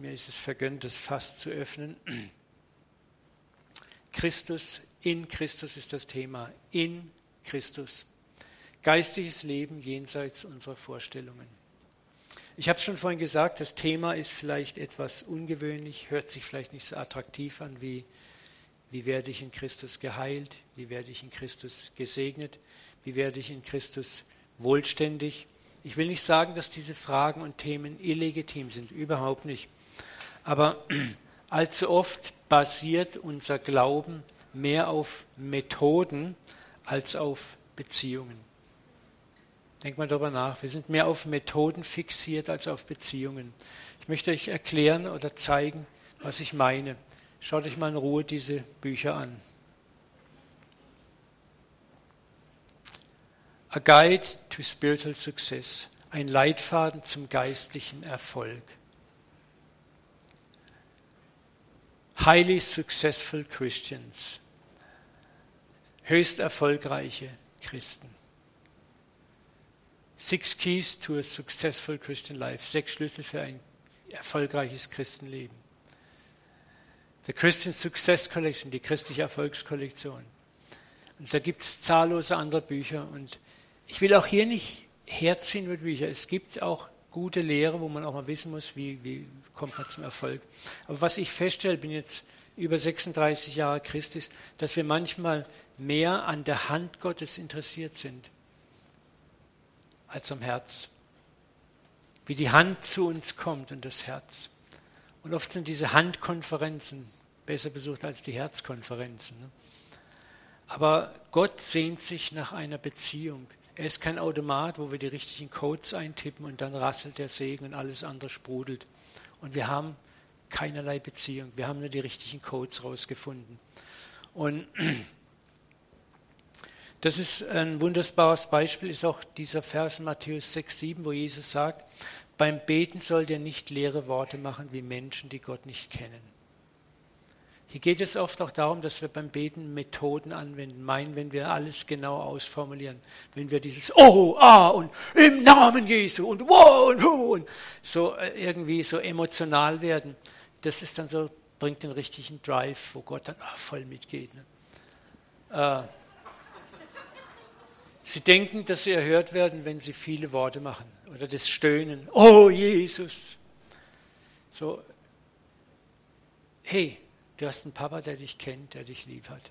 Mir ist es vergönnt, das Fass zu öffnen. Christus, in Christus ist das Thema. In Christus. Geistliches Leben jenseits unserer Vorstellungen. Ich habe schon vorhin gesagt, das Thema ist vielleicht etwas ungewöhnlich, hört sich vielleicht nicht so attraktiv an wie, wie werde ich in Christus geheilt, wie werde ich in Christus gesegnet, wie werde ich in Christus wohlständig. Ich will nicht sagen, dass diese Fragen und Themen illegitim sind, überhaupt nicht. Aber allzu oft basiert unser Glauben mehr auf Methoden als auf Beziehungen. Denk mal darüber nach. Wir sind mehr auf Methoden fixiert als auf Beziehungen. Ich möchte euch erklären oder zeigen, was ich meine. Schaut euch mal in Ruhe diese Bücher an. A Guide to Spiritual Success. Ein Leitfaden zum geistlichen Erfolg. Highly Successful Christians. Höchst erfolgreiche Christen. Six Keys to a Successful Christian Life. Sechs Schlüssel für ein erfolgreiches Christenleben. The Christian Success Collection, die christliche Erfolgskollektion. Und da gibt es zahllose andere Bücher. Und ich will auch hier nicht herziehen mit Büchern. Es gibt auch gute Lehre, wo man auch mal wissen muss, wie, wie kommt man zum Erfolg. Aber was ich feststelle, bin jetzt über 36 Jahre Christ, ist, dass wir manchmal mehr an der Hand Gottes interessiert sind als am Herz. Wie die Hand zu uns kommt und das Herz. Und oft sind diese Handkonferenzen besser besucht als die Herzkonferenzen. Ne? Aber Gott sehnt sich nach einer Beziehung. Er ist kein Automat, wo wir die richtigen Codes eintippen und dann rasselt der Segen und alles andere sprudelt. Und wir haben keinerlei Beziehung. Wir haben nur die richtigen Codes rausgefunden. Und das ist ein wunderbares Beispiel, ist auch dieser Vers Matthäus 6, 7, wo Jesus sagt, beim Beten sollt ihr nicht leere Worte machen wie Menschen, die Gott nicht kennen. Hier geht es oft auch darum, dass wir beim Beten Methoden anwenden, meinen, wenn wir alles genau ausformulieren, wenn wir dieses Oh, ah und im Namen Jesu und wow und hu und so äh, irgendwie so emotional werden, das ist dann so, bringt den richtigen Drive, wo Gott dann oh, voll mitgeht. Ne? Äh, Sie denken, dass sie erhört werden, wenn sie viele Worte machen oder das Stöhnen. Oh Jesus. So, hey, du hast einen Papa, der dich kennt, der dich lieb hat.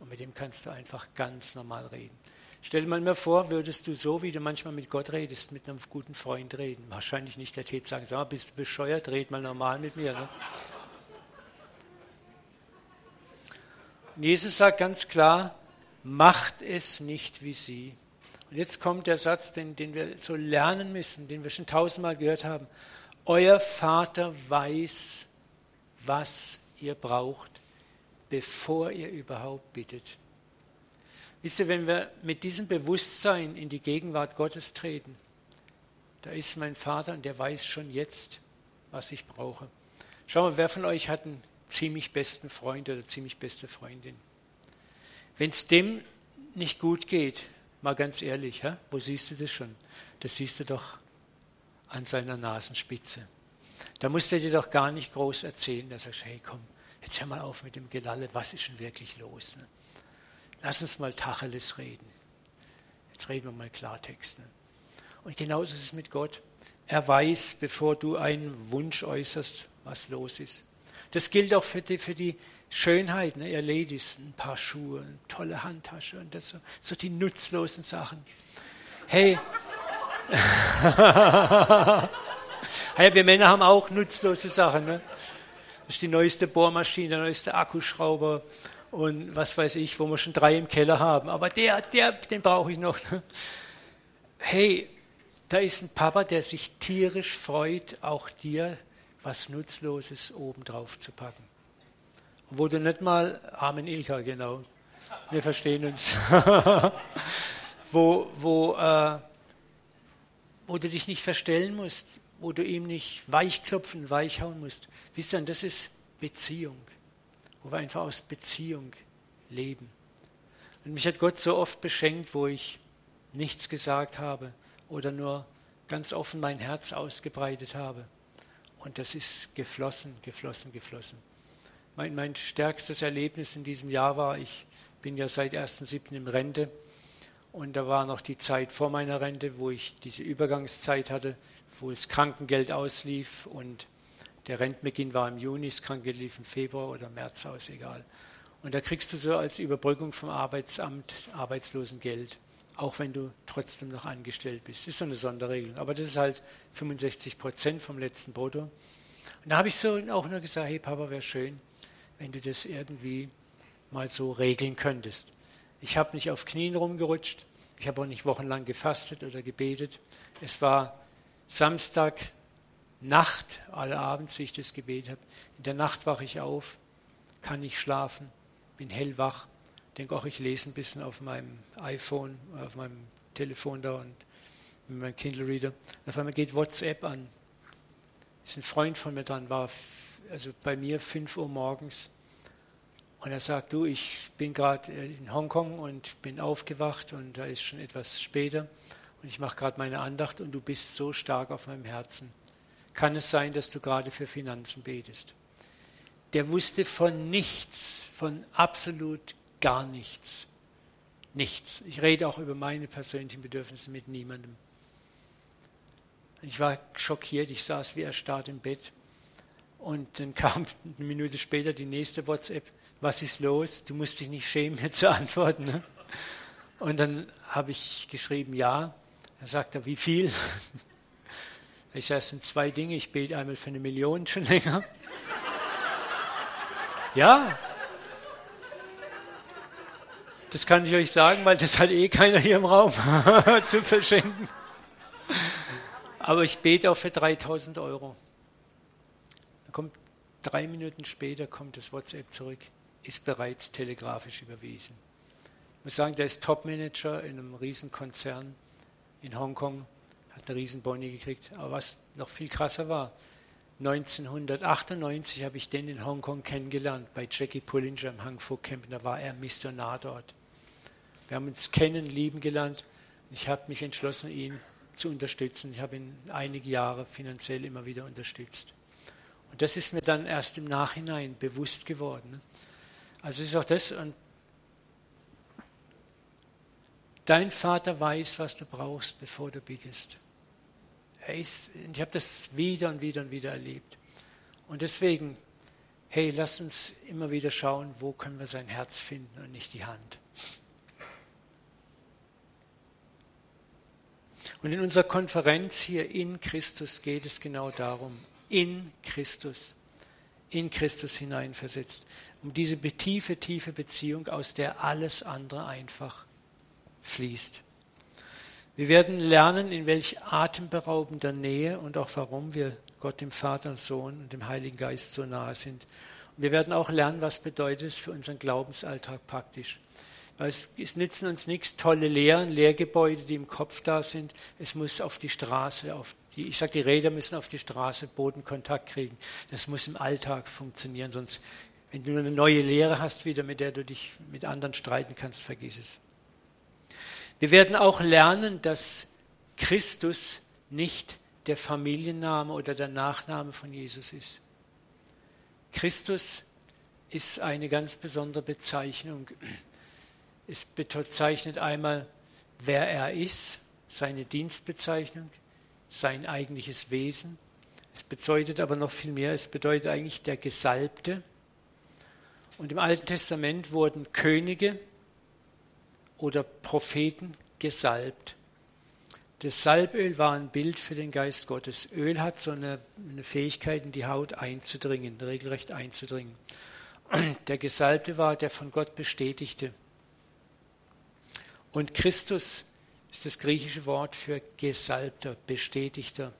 Und mit dem kannst du einfach ganz normal reden. Stell dir mal vor, würdest du so, wie du manchmal mit Gott redest, mit einem guten Freund reden. Wahrscheinlich nicht, der Tät sagen, sag, bist du bescheuert, red mal normal mit mir. Ne? Und Jesus sagt ganz klar, macht es nicht wie sie. Und jetzt kommt der Satz, den, den wir so lernen müssen, den wir schon tausendmal gehört haben. Euer Vater weiß, was ihr braucht, bevor ihr überhaupt bittet. Wisst ihr, wenn wir mit diesem Bewusstsein in die Gegenwart Gottes treten, da ist mein Vater und der weiß schon jetzt, was ich brauche. Schau mal, wer von euch hat einen ziemlich besten Freund oder ziemlich beste Freundin? Wenn es dem nicht gut geht, mal ganz ehrlich, wo siehst du das schon? Das siehst du doch an seiner Nasenspitze. Da musst du dir doch gar nicht groß erzählen, dass er sagt, hey komm, jetzt hör mal auf mit dem Gelalle, was ist schon wirklich los? Ne? Lass uns mal Tacheles reden. Jetzt reden wir mal Klartext. Ne? Und genauso ist es mit Gott. Er weiß, bevor du einen Wunsch äußerst, was los ist. Das gilt auch für die, für die Schönheit, ne? ihr Ladies, ein paar Schuhe, eine tolle Handtasche und das so, so die nutzlosen Sachen. Hey, hey, wir Männer haben auch nutzlose Sachen. Ne? Das ist die neueste Bohrmaschine, der neueste Akkuschrauber und was weiß ich, wo wir schon drei im Keller haben. Aber der, der, den brauche ich noch. Ne? Hey, da ist ein Papa, der sich tierisch freut, auch dir was Nutzloses obendrauf zu packen wo du nicht mal, Amen Ilka, genau, wir verstehen uns, wo, wo, äh, wo du dich nicht verstellen musst, wo du ihm nicht weichklopfen, weichhauen musst. Wisst ihr, das ist Beziehung, wo wir einfach aus Beziehung leben. Und mich hat Gott so oft beschenkt, wo ich nichts gesagt habe oder nur ganz offen mein Herz ausgebreitet habe. Und das ist geflossen, geflossen, geflossen. Mein, mein stärkstes Erlebnis in diesem Jahr war, ich bin ja seit 1.7. in Rente und da war noch die Zeit vor meiner Rente, wo ich diese Übergangszeit hatte, wo das Krankengeld auslief und der Rentenbeginn war im Juni, das Krankengeld lief im Februar oder März aus, egal. Und da kriegst du so als Überbrückung vom Arbeitsamt Arbeitslosengeld, auch wenn du trotzdem noch angestellt bist. Das ist so eine Sonderregelung. Aber das ist halt 65 Prozent vom letzten Brutto. Und da habe ich so auch nur gesagt, hey Papa, wäre schön, wenn du das irgendwie mal so regeln könntest. Ich habe nicht auf Knien rumgerutscht, ich habe auch nicht wochenlang gefastet oder gebetet. Es war Samstag, Nacht, alle Abends, wie ich das gebetet habe. In der Nacht wache ich auf, kann nicht schlafen, bin hellwach, denke auch, ich lese ein bisschen auf meinem iPhone, auf meinem Telefon da und mit meinem Kindle Reader. auf einmal geht WhatsApp an. Ist ein Freund von mir dran, war also bei mir 5 Uhr morgens. Und er sagt, du, ich bin gerade in Hongkong und bin aufgewacht und da ist schon etwas später und ich mache gerade meine Andacht und du bist so stark auf meinem Herzen. Kann es sein, dass du gerade für Finanzen betest? Der wusste von nichts, von absolut gar nichts. Nichts. Ich rede auch über meine persönlichen Bedürfnisse mit niemandem. Ich war schockiert, ich saß wie erstarrt im Bett. Und dann kam eine Minute später die nächste WhatsApp. Was ist los? Du musst dich nicht schämen, mir zu antworten. Ne? Und dann habe ich geschrieben, ja. Er sagte, wie viel? Ich sage, es sind zwei Dinge. Ich bete einmal für eine Million schon länger. Ja, das kann ich euch sagen, weil das hat eh keiner hier im Raum zu verschenken. Aber ich bete auch für 3000 Euro. Dann kommt drei Minuten später kommt das WhatsApp zurück, ist bereits telegrafisch überwiesen. Ich muss sagen, der ist Topmanager in einem Riesenkonzern in Hongkong, hat eine Riesenboni gekriegt. Aber was noch viel krasser war, 1998 habe ich den in Hongkong kennengelernt, bei Jackie Pullinger im Hang Fu Camp, da war er Missionar dort. Wir haben uns kennen, lieben gelernt. Ich habe mich entschlossen, ihn zu unterstützen. Ich habe ihn einige Jahre finanziell immer wieder unterstützt. Und das ist mir dann erst im Nachhinein bewusst geworden. Also ist auch das. Und dein Vater weiß, was du brauchst, bevor du bittest. Er ist, ich habe das wieder und wieder und wieder erlebt. Und deswegen, hey, lass uns immer wieder schauen, wo können wir sein Herz finden und nicht die Hand. Und in unserer Konferenz hier in Christus geht es genau darum, in Christus, in Christus hineinversetzt, um diese tiefe, tiefe Beziehung, aus der alles andere einfach fließt. Wir werden lernen, in welch atemberaubender Nähe und auch warum wir Gott, dem Vater, Sohn und dem Heiligen Geist so nahe sind. Und wir werden auch lernen, was bedeutet es für unseren Glaubensalltag praktisch. Es, es nützen uns nichts, tolle Lehren, Lehrgebäude, die im Kopf da sind. Es muss auf die Straße, auf die, ich sage, die Räder müssen auf die Straße Bodenkontakt kriegen. Das muss im Alltag funktionieren, sonst, wenn du eine neue Lehre hast, wieder mit der du dich mit anderen streiten kannst, vergiss es. Wir werden auch lernen, dass Christus nicht der Familienname oder der Nachname von Jesus ist. Christus ist eine ganz besondere Bezeichnung es bezeichnet einmal, wer er ist, seine Dienstbezeichnung, sein eigentliches Wesen. Es bedeutet aber noch viel mehr, es bedeutet eigentlich der Gesalbte. Und im Alten Testament wurden Könige oder Propheten gesalbt. Das Salböl war ein Bild für den Geist Gottes. Öl hat so eine, eine Fähigkeit, in die Haut einzudringen, regelrecht einzudringen. Der Gesalbte war der von Gott bestätigte. Und Christus ist das griechische Wort für Gesalbter, Bestätigter.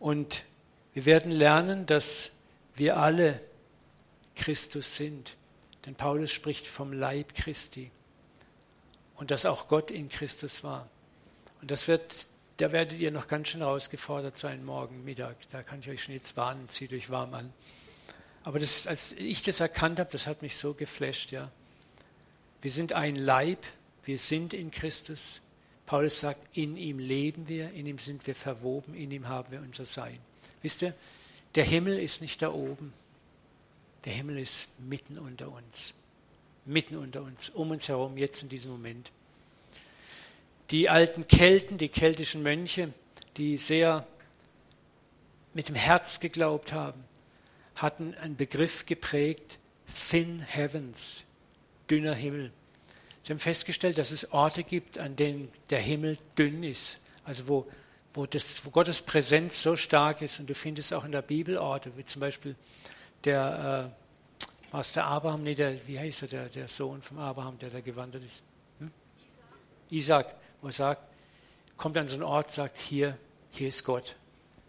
Und wir werden lernen, dass wir alle Christus sind. Denn Paulus spricht vom Leib Christi. Und dass auch Gott in Christus war. Und das wird, da werdet ihr noch ganz schön herausgefordert sein morgen Mittag. Da kann ich euch schon jetzt warnen, zieht euch warm an. Aber das, als ich das erkannt habe, das hat mich so geflasht, ja. Wir sind ein Leib, wir sind in Christus. Paulus sagt, in ihm leben wir, in ihm sind wir verwoben, in ihm haben wir unser Sein. Wisst ihr, der Himmel ist nicht da oben. Der Himmel ist mitten unter uns. Mitten unter uns, um uns herum, jetzt in diesem Moment. Die alten Kelten, die keltischen Mönche, die sehr mit dem Herz geglaubt haben, hatten einen Begriff geprägt, Thin Heavens, dünner Himmel. Sie haben festgestellt, dass es Orte gibt, an denen der Himmel dünn ist, also wo, wo, das, wo Gottes Präsenz so stark ist. Und du findest auch in der Bibel Orte, wie zum Beispiel der, äh, was der Abraham, nee, der, wie heißt er, der, der Sohn von Abraham, der da gewandert ist? Hm? Isaac, wo er sagt, kommt an so einen Ort, sagt, hier, hier ist Gott.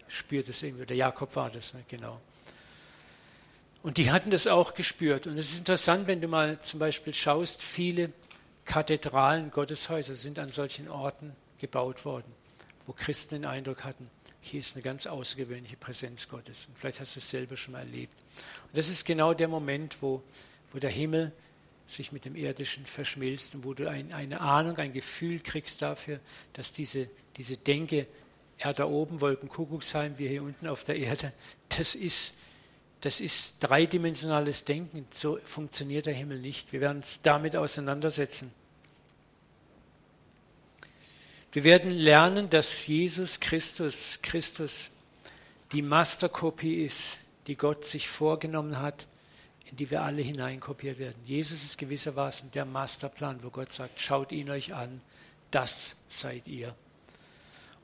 Spürt es irgendwie. Der Jakob war das, ne? genau. Und die hatten das auch gespürt. Und es ist interessant, wenn du mal zum Beispiel schaust, viele Kathedralen, Gotteshäuser sind an solchen Orten gebaut worden, wo Christen den Eindruck hatten, hier ist eine ganz außergewöhnliche Präsenz Gottes. Und vielleicht hast du es selber schon mal erlebt. Und das ist genau der Moment, wo, wo der Himmel sich mit dem Irdischen verschmilzt und wo du ein, eine Ahnung, ein Gefühl kriegst dafür, dass diese, diese Denke, er da oben, Wolkenkuckucksheim, wir hier unten auf der Erde, das ist das ist dreidimensionales Denken. So funktioniert der Himmel nicht. Wir werden uns damit auseinandersetzen. Wir werden lernen, dass Jesus Christus, Christus die Masterkopie ist, die Gott sich vorgenommen hat, in die wir alle hineinkopiert werden. Jesus ist gewissermaßen der Masterplan, wo Gott sagt, schaut ihn euch an, das seid ihr.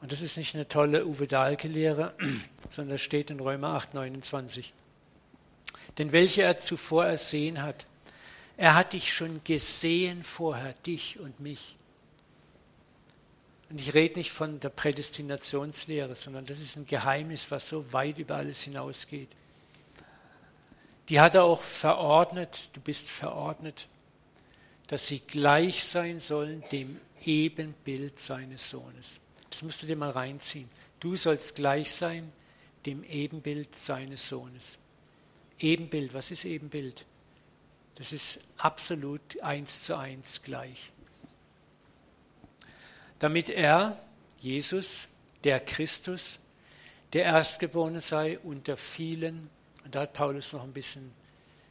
Und das ist nicht eine tolle Uwe Dahlke-Lehre, sondern steht in Römer 8, 29 denn welche er zuvor ersehen hat. Er hat dich schon gesehen vorher, dich und mich. Und ich rede nicht von der Prädestinationslehre, sondern das ist ein Geheimnis, was so weit über alles hinausgeht. Die hat er auch verordnet, du bist verordnet, dass sie gleich sein sollen dem Ebenbild seines Sohnes. Das musst du dir mal reinziehen. Du sollst gleich sein dem Ebenbild seines Sohnes. Ebenbild, was ist Ebenbild? Das ist absolut eins zu eins gleich. Damit er, Jesus, der Christus, der Erstgeborene sei unter vielen, und da hat Paulus noch ein bisschen,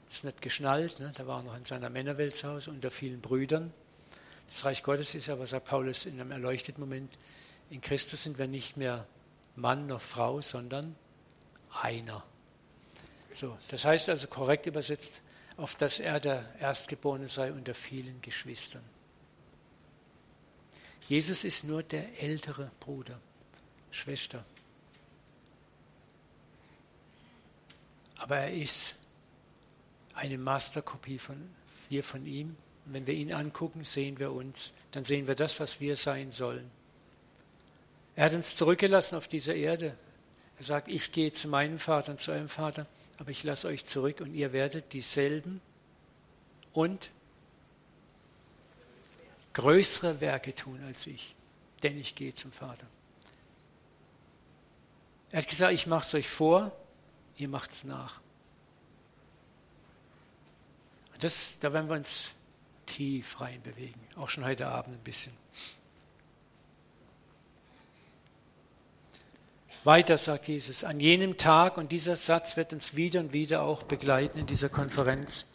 ist nicht geschnallt, ne? da war er noch in seiner Männerwelt zu Hause, unter vielen Brüdern. Das Reich Gottes ist aber, sagt Paulus in einem erleuchteten Moment, in Christus sind wir nicht mehr Mann noch Frau, sondern einer. So, das heißt also korrekt übersetzt, auf dass er der Erstgeborene sei unter vielen Geschwistern. Jesus ist nur der ältere Bruder, Schwester. Aber er ist eine Masterkopie von wir von ihm. Und wenn wir ihn angucken, sehen wir uns, dann sehen wir das, was wir sein sollen. Er hat uns zurückgelassen auf dieser Erde. Er sagt, ich gehe zu meinem Vater und zu eurem Vater aber ich lasse euch zurück und ihr werdet dieselben und größere Werke tun als ich, denn ich gehe zum Vater. Er hat gesagt, ich mache es euch vor, ihr macht es nach. Das, da werden wir uns tief reinbewegen, auch schon heute Abend ein bisschen. Weiter sagt Jesus, an jenem Tag, und dieser Satz wird uns wieder und wieder auch begleiten in dieser Konferenz,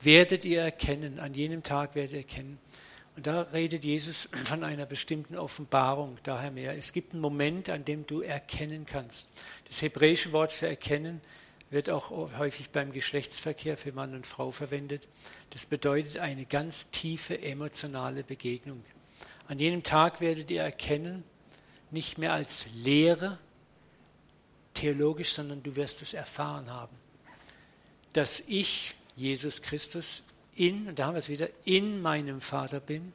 werdet ihr erkennen, an jenem Tag werdet ihr erkennen. Und da redet Jesus von einer bestimmten Offenbarung, daher mehr. Es gibt einen Moment, an dem du erkennen kannst. Das hebräische Wort für erkennen wird auch häufig beim Geschlechtsverkehr für Mann und Frau verwendet. Das bedeutet eine ganz tiefe emotionale Begegnung. An jenem Tag werdet ihr erkennen, nicht mehr als Lehre, theologisch, sondern du wirst es erfahren haben, dass ich, Jesus Christus, in, und da haben wir es wieder, in meinem Vater bin,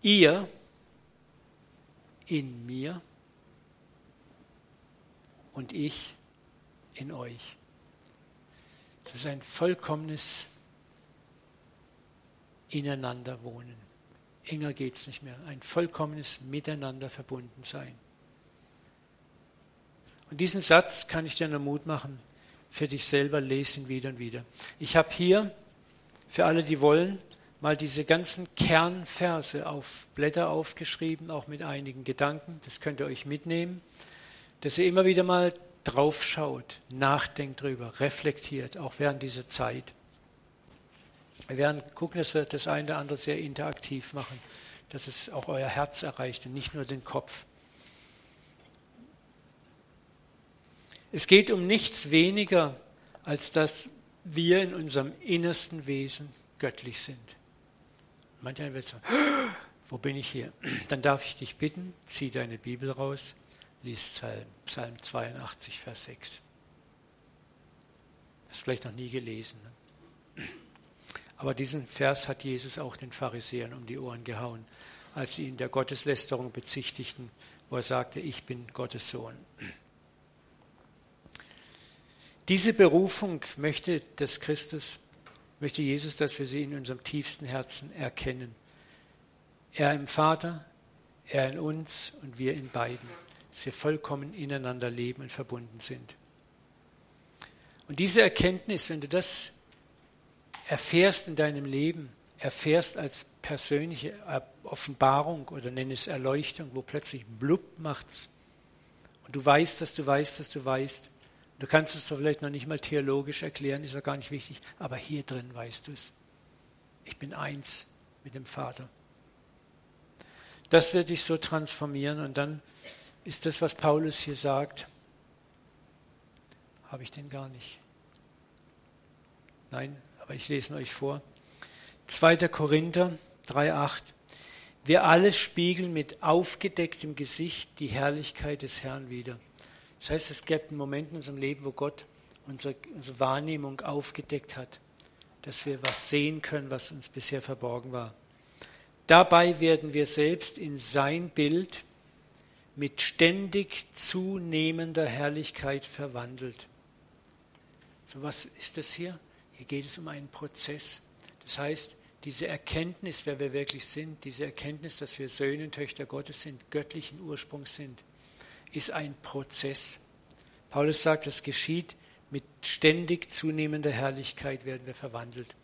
ihr in mir und ich in euch. Das ist ein vollkommenes Ineinanderwohnen. Enger geht es nicht mehr. Ein vollkommenes Miteinander verbunden sein. Und diesen Satz kann ich dir nur Mut machen für dich selber, lesen wieder und wieder. Ich habe hier für alle, die wollen, mal diese ganzen Kernverse auf Blätter aufgeschrieben, auch mit einigen Gedanken. Das könnt ihr euch mitnehmen, dass ihr immer wieder mal draufschaut, nachdenkt drüber, reflektiert, auch während dieser Zeit. Wir werden gucken, dass wir das eine oder andere sehr interaktiv machen, dass es auch euer Herz erreicht und nicht nur den Kopf. Es geht um nichts weniger, als dass wir in unserem innersten Wesen göttlich sind. Manchmal wird sagen, wo bin ich hier? Dann darf ich dich bitten, zieh deine Bibel raus, lies Psalm, Psalm 82, Vers 6. Hast vielleicht noch nie gelesen. Ne? Aber diesen Vers hat Jesus auch den Pharisäern um die Ohren gehauen, als sie ihn der Gotteslästerung bezichtigten, wo er sagte, ich bin Gottes Sohn. Diese Berufung möchte das Christus möchte Jesus, dass wir sie in unserem tiefsten Herzen erkennen. Er im Vater, er in uns und wir in beiden, dass wir vollkommen ineinander leben und verbunden sind. Und diese Erkenntnis, wenn du das erfährst in deinem Leben, erfährst als persönliche Offenbarung oder nenne es Erleuchtung, wo plötzlich blub macht's und du weißt, dass du weißt, dass du weißt, Du kannst es vielleicht noch nicht mal theologisch erklären, ist ja gar nicht wichtig, aber hier drin weißt du es. Ich bin eins mit dem Vater. Das wird dich so transformieren und dann ist das, was Paulus hier sagt, habe ich den gar nicht. Nein, aber ich lese euch vor. 2. Korinther 3,8. Wir alle spiegeln mit aufgedecktem Gesicht die Herrlichkeit des Herrn wider. Das heißt, es gibt einen Moment in unserem Leben, wo Gott unsere, unsere Wahrnehmung aufgedeckt hat, dass wir was sehen können, was uns bisher verborgen war. Dabei werden wir selbst in sein Bild mit ständig zunehmender Herrlichkeit verwandelt. So was ist das hier? Hier geht es um einen Prozess. Das heißt, diese Erkenntnis, wer wir wirklich sind, diese Erkenntnis, dass wir Söhne und Töchter Gottes sind, göttlichen Ursprungs sind, ist ein Prozess. Paulus sagt, es geschieht mit ständig zunehmender Herrlichkeit werden wir verwandelt.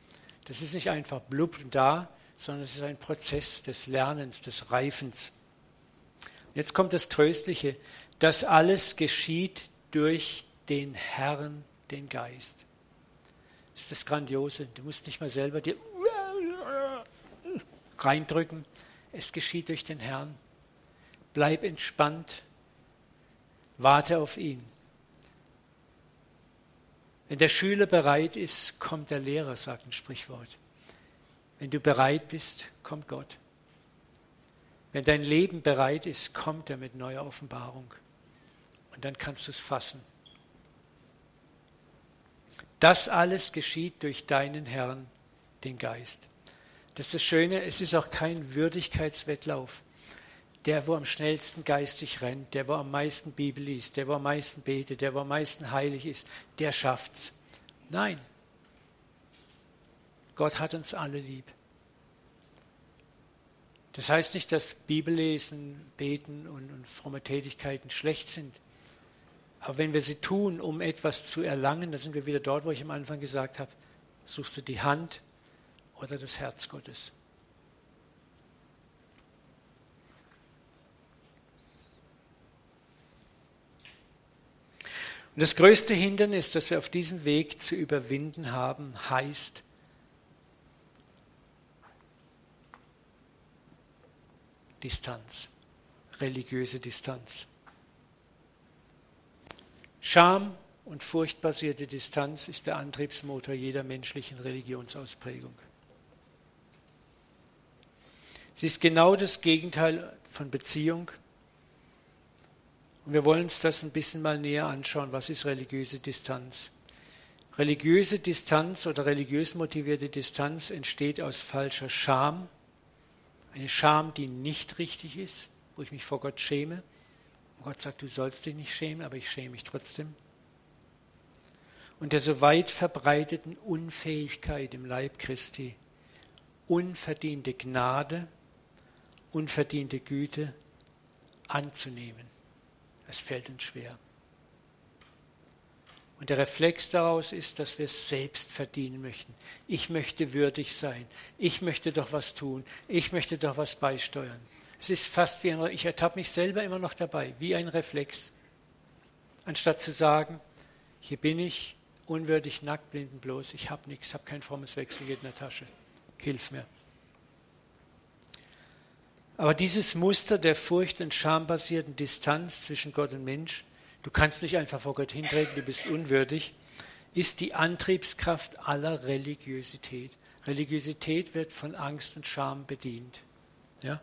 Das ist nicht einfach blub da, sondern es ist ein Prozess des Lernens, des Reifens. Jetzt kommt das Tröstliche. Das alles geschieht durch den Herrn, den Geist. Das ist das Grandiose. Du musst nicht mal selber dir reindrücken. Es geschieht durch den Herrn. Bleib entspannt. Warte auf ihn. Wenn der Schüler bereit ist, kommt der Lehrer, sagt ein Sprichwort. Wenn du bereit bist, kommt Gott. Wenn dein Leben bereit ist, kommt er mit neuer Offenbarung. Und dann kannst du es fassen. Das alles geschieht durch deinen Herrn, den Geist. Das ist das Schöne, es ist auch kein Würdigkeitswettlauf der, wo am schnellsten geistig rennt, der, wo am meisten Bibel liest, der, wo am meisten betet, der, wo am meisten heilig ist, der schafft's. Nein. Gott hat uns alle lieb. Das heißt nicht, dass Bibellesen, Beten und, und fromme Tätigkeiten schlecht sind. Aber wenn wir sie tun, um etwas zu erlangen, dann sind wir wieder dort, wo ich am Anfang gesagt habe, suchst du die Hand oder das Herz Gottes. Und das größte Hindernis, das wir auf diesem Weg zu überwinden haben, heißt Distanz, religiöse Distanz. Scham und furchtbasierte Distanz ist der Antriebsmotor jeder menschlichen Religionsausprägung. Sie ist genau das Gegenteil von Beziehung und wir wollen uns das ein bisschen mal näher anschauen. Was ist religiöse Distanz? Religiöse Distanz oder religiös motivierte Distanz entsteht aus falscher Scham. Eine Scham, die nicht richtig ist, wo ich mich vor Gott schäme. Und Gott sagt, du sollst dich nicht schämen, aber ich schäme mich trotzdem. Und der so weit verbreiteten Unfähigkeit im Leib Christi, unverdiente Gnade, unverdiente Güte anzunehmen. Es fällt uns schwer. Und der Reflex daraus ist, dass wir es selbst verdienen möchten. Ich möchte würdig sein. Ich möchte doch was tun. Ich möchte doch was beisteuern. Es ist fast wie ein, ich ertappe mich selber immer noch dabei, wie ein Reflex. Anstatt zu sagen, hier bin ich, unwürdig, nackt, blinden bloß, ich habe nichts, habe kein frommes Wechselgeld in der Tasche. Hilf mir. Aber dieses Muster der furcht- und schambasierten Distanz zwischen Gott und Mensch du kannst nicht einfach vor Gott hintreten, du bist unwürdig, ist die Antriebskraft aller Religiosität. Religiosität wird von Angst und Scham bedient. Ja?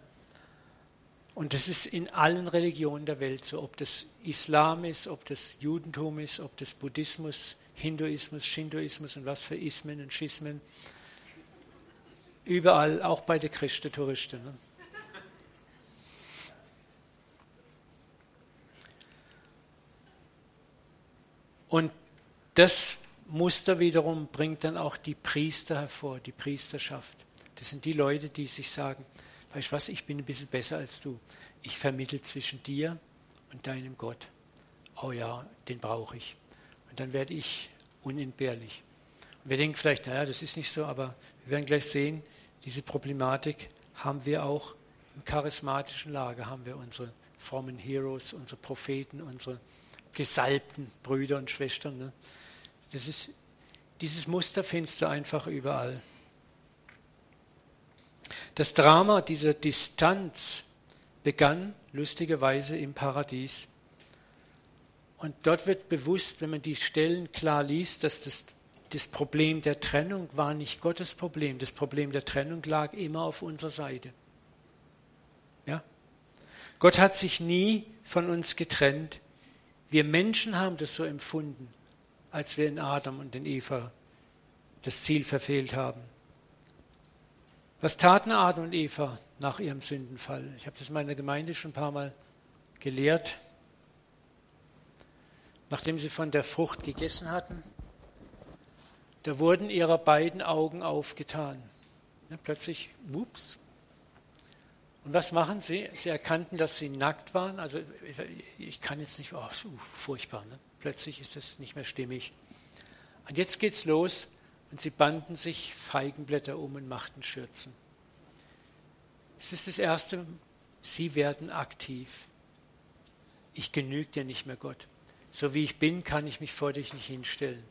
Und das ist in allen Religionen der Welt so, ob das Islam ist, ob das Judentum ist, ob das Buddhismus, Hinduismus, Shinduismus und was für Ismen und Schismen. Überall, auch bei den Christen-Touristen. Ne? Und das Muster wiederum bringt dann auch die Priester hervor, die Priesterschaft. Das sind die Leute, die sich sagen, weißt du was, ich bin ein bisschen besser als du. Ich vermittle zwischen dir und deinem Gott. Oh ja, den brauche ich. Und dann werde ich unentbehrlich. Und wir denken vielleicht, naja, das ist nicht so, aber wir werden gleich sehen, diese Problematik haben wir auch im charismatischen Lager, haben wir unsere frommen Heroes, unsere Propheten, unsere gesalbten Brüder und Schwestern. Ne? Das ist, dieses Muster findest du einfach überall. Das Drama dieser Distanz begann lustigerweise im Paradies. Und dort wird bewusst, wenn man die Stellen klar liest, dass das, das Problem der Trennung war nicht Gottes Problem. Das Problem der Trennung lag immer auf unserer Seite. Ja? Gott hat sich nie von uns getrennt. Wir Menschen haben das so empfunden, als wir in Adam und in Eva das Ziel verfehlt haben. Was taten Adam und Eva nach ihrem Sündenfall? Ich habe das in meiner Gemeinde schon ein paar Mal gelehrt. Nachdem sie von der Frucht gegessen hatten, da wurden ihre beiden Augen aufgetan. Ja, plötzlich, ups, und was machen sie? Sie erkannten, dass sie nackt waren. Also ich kann jetzt nicht, oh, furchtbar, ne? plötzlich ist das nicht mehr stimmig. Und jetzt geht's los und sie banden sich Feigenblätter um und machten Schürzen. Es ist das Erste, sie werden aktiv. Ich genüge dir nicht mehr, Gott. So wie ich bin, kann ich mich vor dich nicht hinstellen.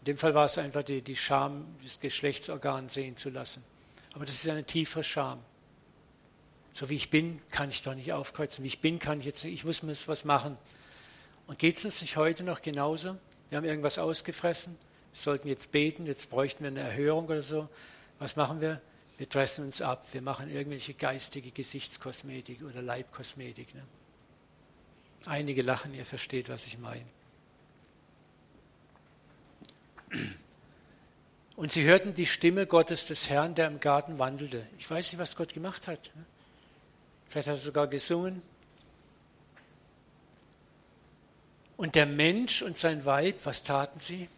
In dem Fall war es einfach die, die Scham, das Geschlechtsorgan sehen zu lassen. Aber das ist eine tiefe Scham. So wie ich bin, kann ich doch nicht aufkreuzen. Wie ich bin, kann ich jetzt nicht. Ich muss mir was machen. Und geht es uns nicht heute noch genauso? Wir haben irgendwas ausgefressen, wir sollten jetzt beten, jetzt bräuchten wir eine Erhörung oder so. Was machen wir? Wir dressen uns ab, wir machen irgendwelche geistige Gesichtskosmetik oder Leibkosmetik. Ne? Einige lachen, ihr versteht, was ich meine. Und sie hörten die Stimme Gottes des Herrn, der im Garten wandelte. Ich weiß nicht, was Gott gemacht hat. Ne? Vielleicht hat er sogar gesungen. Und der Mensch und sein Weib, was taten sie?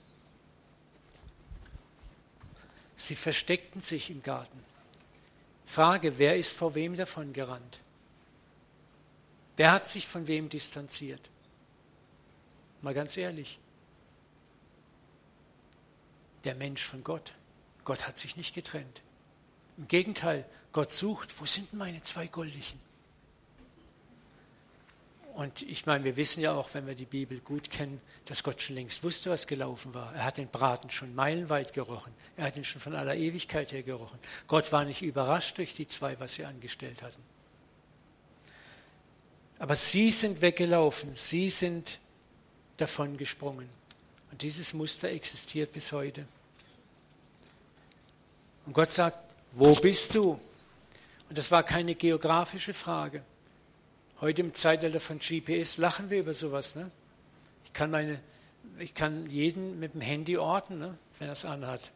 Sie versteckten sich im Garten. Frage, wer ist vor wem davon gerannt? Wer hat sich von wem distanziert? Mal ganz ehrlich. Der Mensch von Gott. Gott hat sich nicht getrennt. Im Gegenteil, Gott sucht, wo sind meine zwei Goldigen? Und ich meine, wir wissen ja auch, wenn wir die Bibel gut kennen, dass Gott schon längst wusste, was gelaufen war. Er hat den Braten schon meilenweit gerochen. Er hat ihn schon von aller Ewigkeit her gerochen. Gott war nicht überrascht durch die zwei, was sie angestellt hatten. Aber sie sind weggelaufen, sie sind davon gesprungen. Und dieses Muster existiert bis heute. Und Gott sagt, wo bist du? Und das war keine geografische Frage. Heute im Zeitalter von GPS lachen wir über sowas. Ne? Ich, kann meine, ich kann jeden mit dem Handy orten, ne? wenn er es anhat.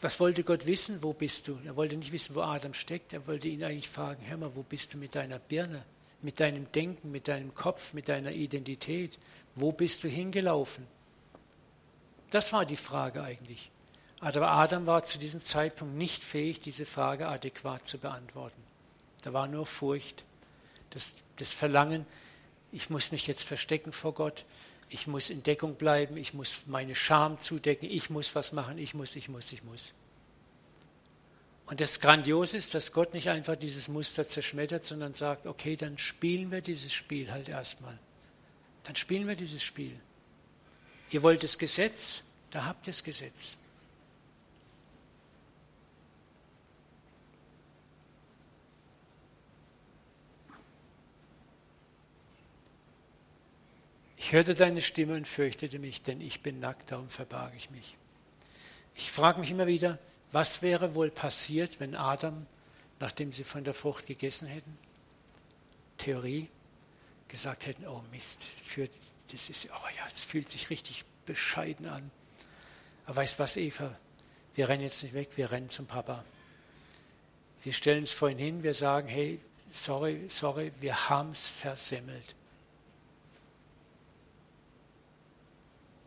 Was wollte Gott wissen? Wo bist du? Er wollte nicht wissen, wo Adam steckt. Er wollte ihn eigentlich fragen: Hör mal, wo bist du mit deiner Birne, mit deinem Denken, mit deinem Kopf, mit deiner Identität? Wo bist du hingelaufen? Das war die Frage eigentlich. Aber Adam war zu diesem Zeitpunkt nicht fähig, diese Frage adäquat zu beantworten. Da war nur Furcht, das, das Verlangen, ich muss mich jetzt verstecken vor Gott, ich muss in Deckung bleiben, ich muss meine Scham zudecken, ich muss was machen, ich muss, ich muss, ich muss. Und das Grandiose ist, dass Gott nicht einfach dieses Muster zerschmettert, sondern sagt, okay, dann spielen wir dieses Spiel halt erstmal. Dann spielen wir dieses Spiel. Ihr wollt das Gesetz, da habt ihr das Gesetz. Ich hörte deine Stimme und fürchtete mich, denn ich bin nackt, darum verbarg ich mich. Ich frage mich immer wieder, was wäre wohl passiert, wenn Adam, nachdem sie von der Frucht gegessen hätten, Theorie, gesagt hätten, oh Mist, für, das ist, oh ja, es fühlt sich richtig bescheiden an. Aber weißt was, Eva, wir rennen jetzt nicht weg, wir rennen zum Papa. Wir stellen uns vorhin hin, wir sagen, hey, sorry, sorry, wir haben es versemmelt.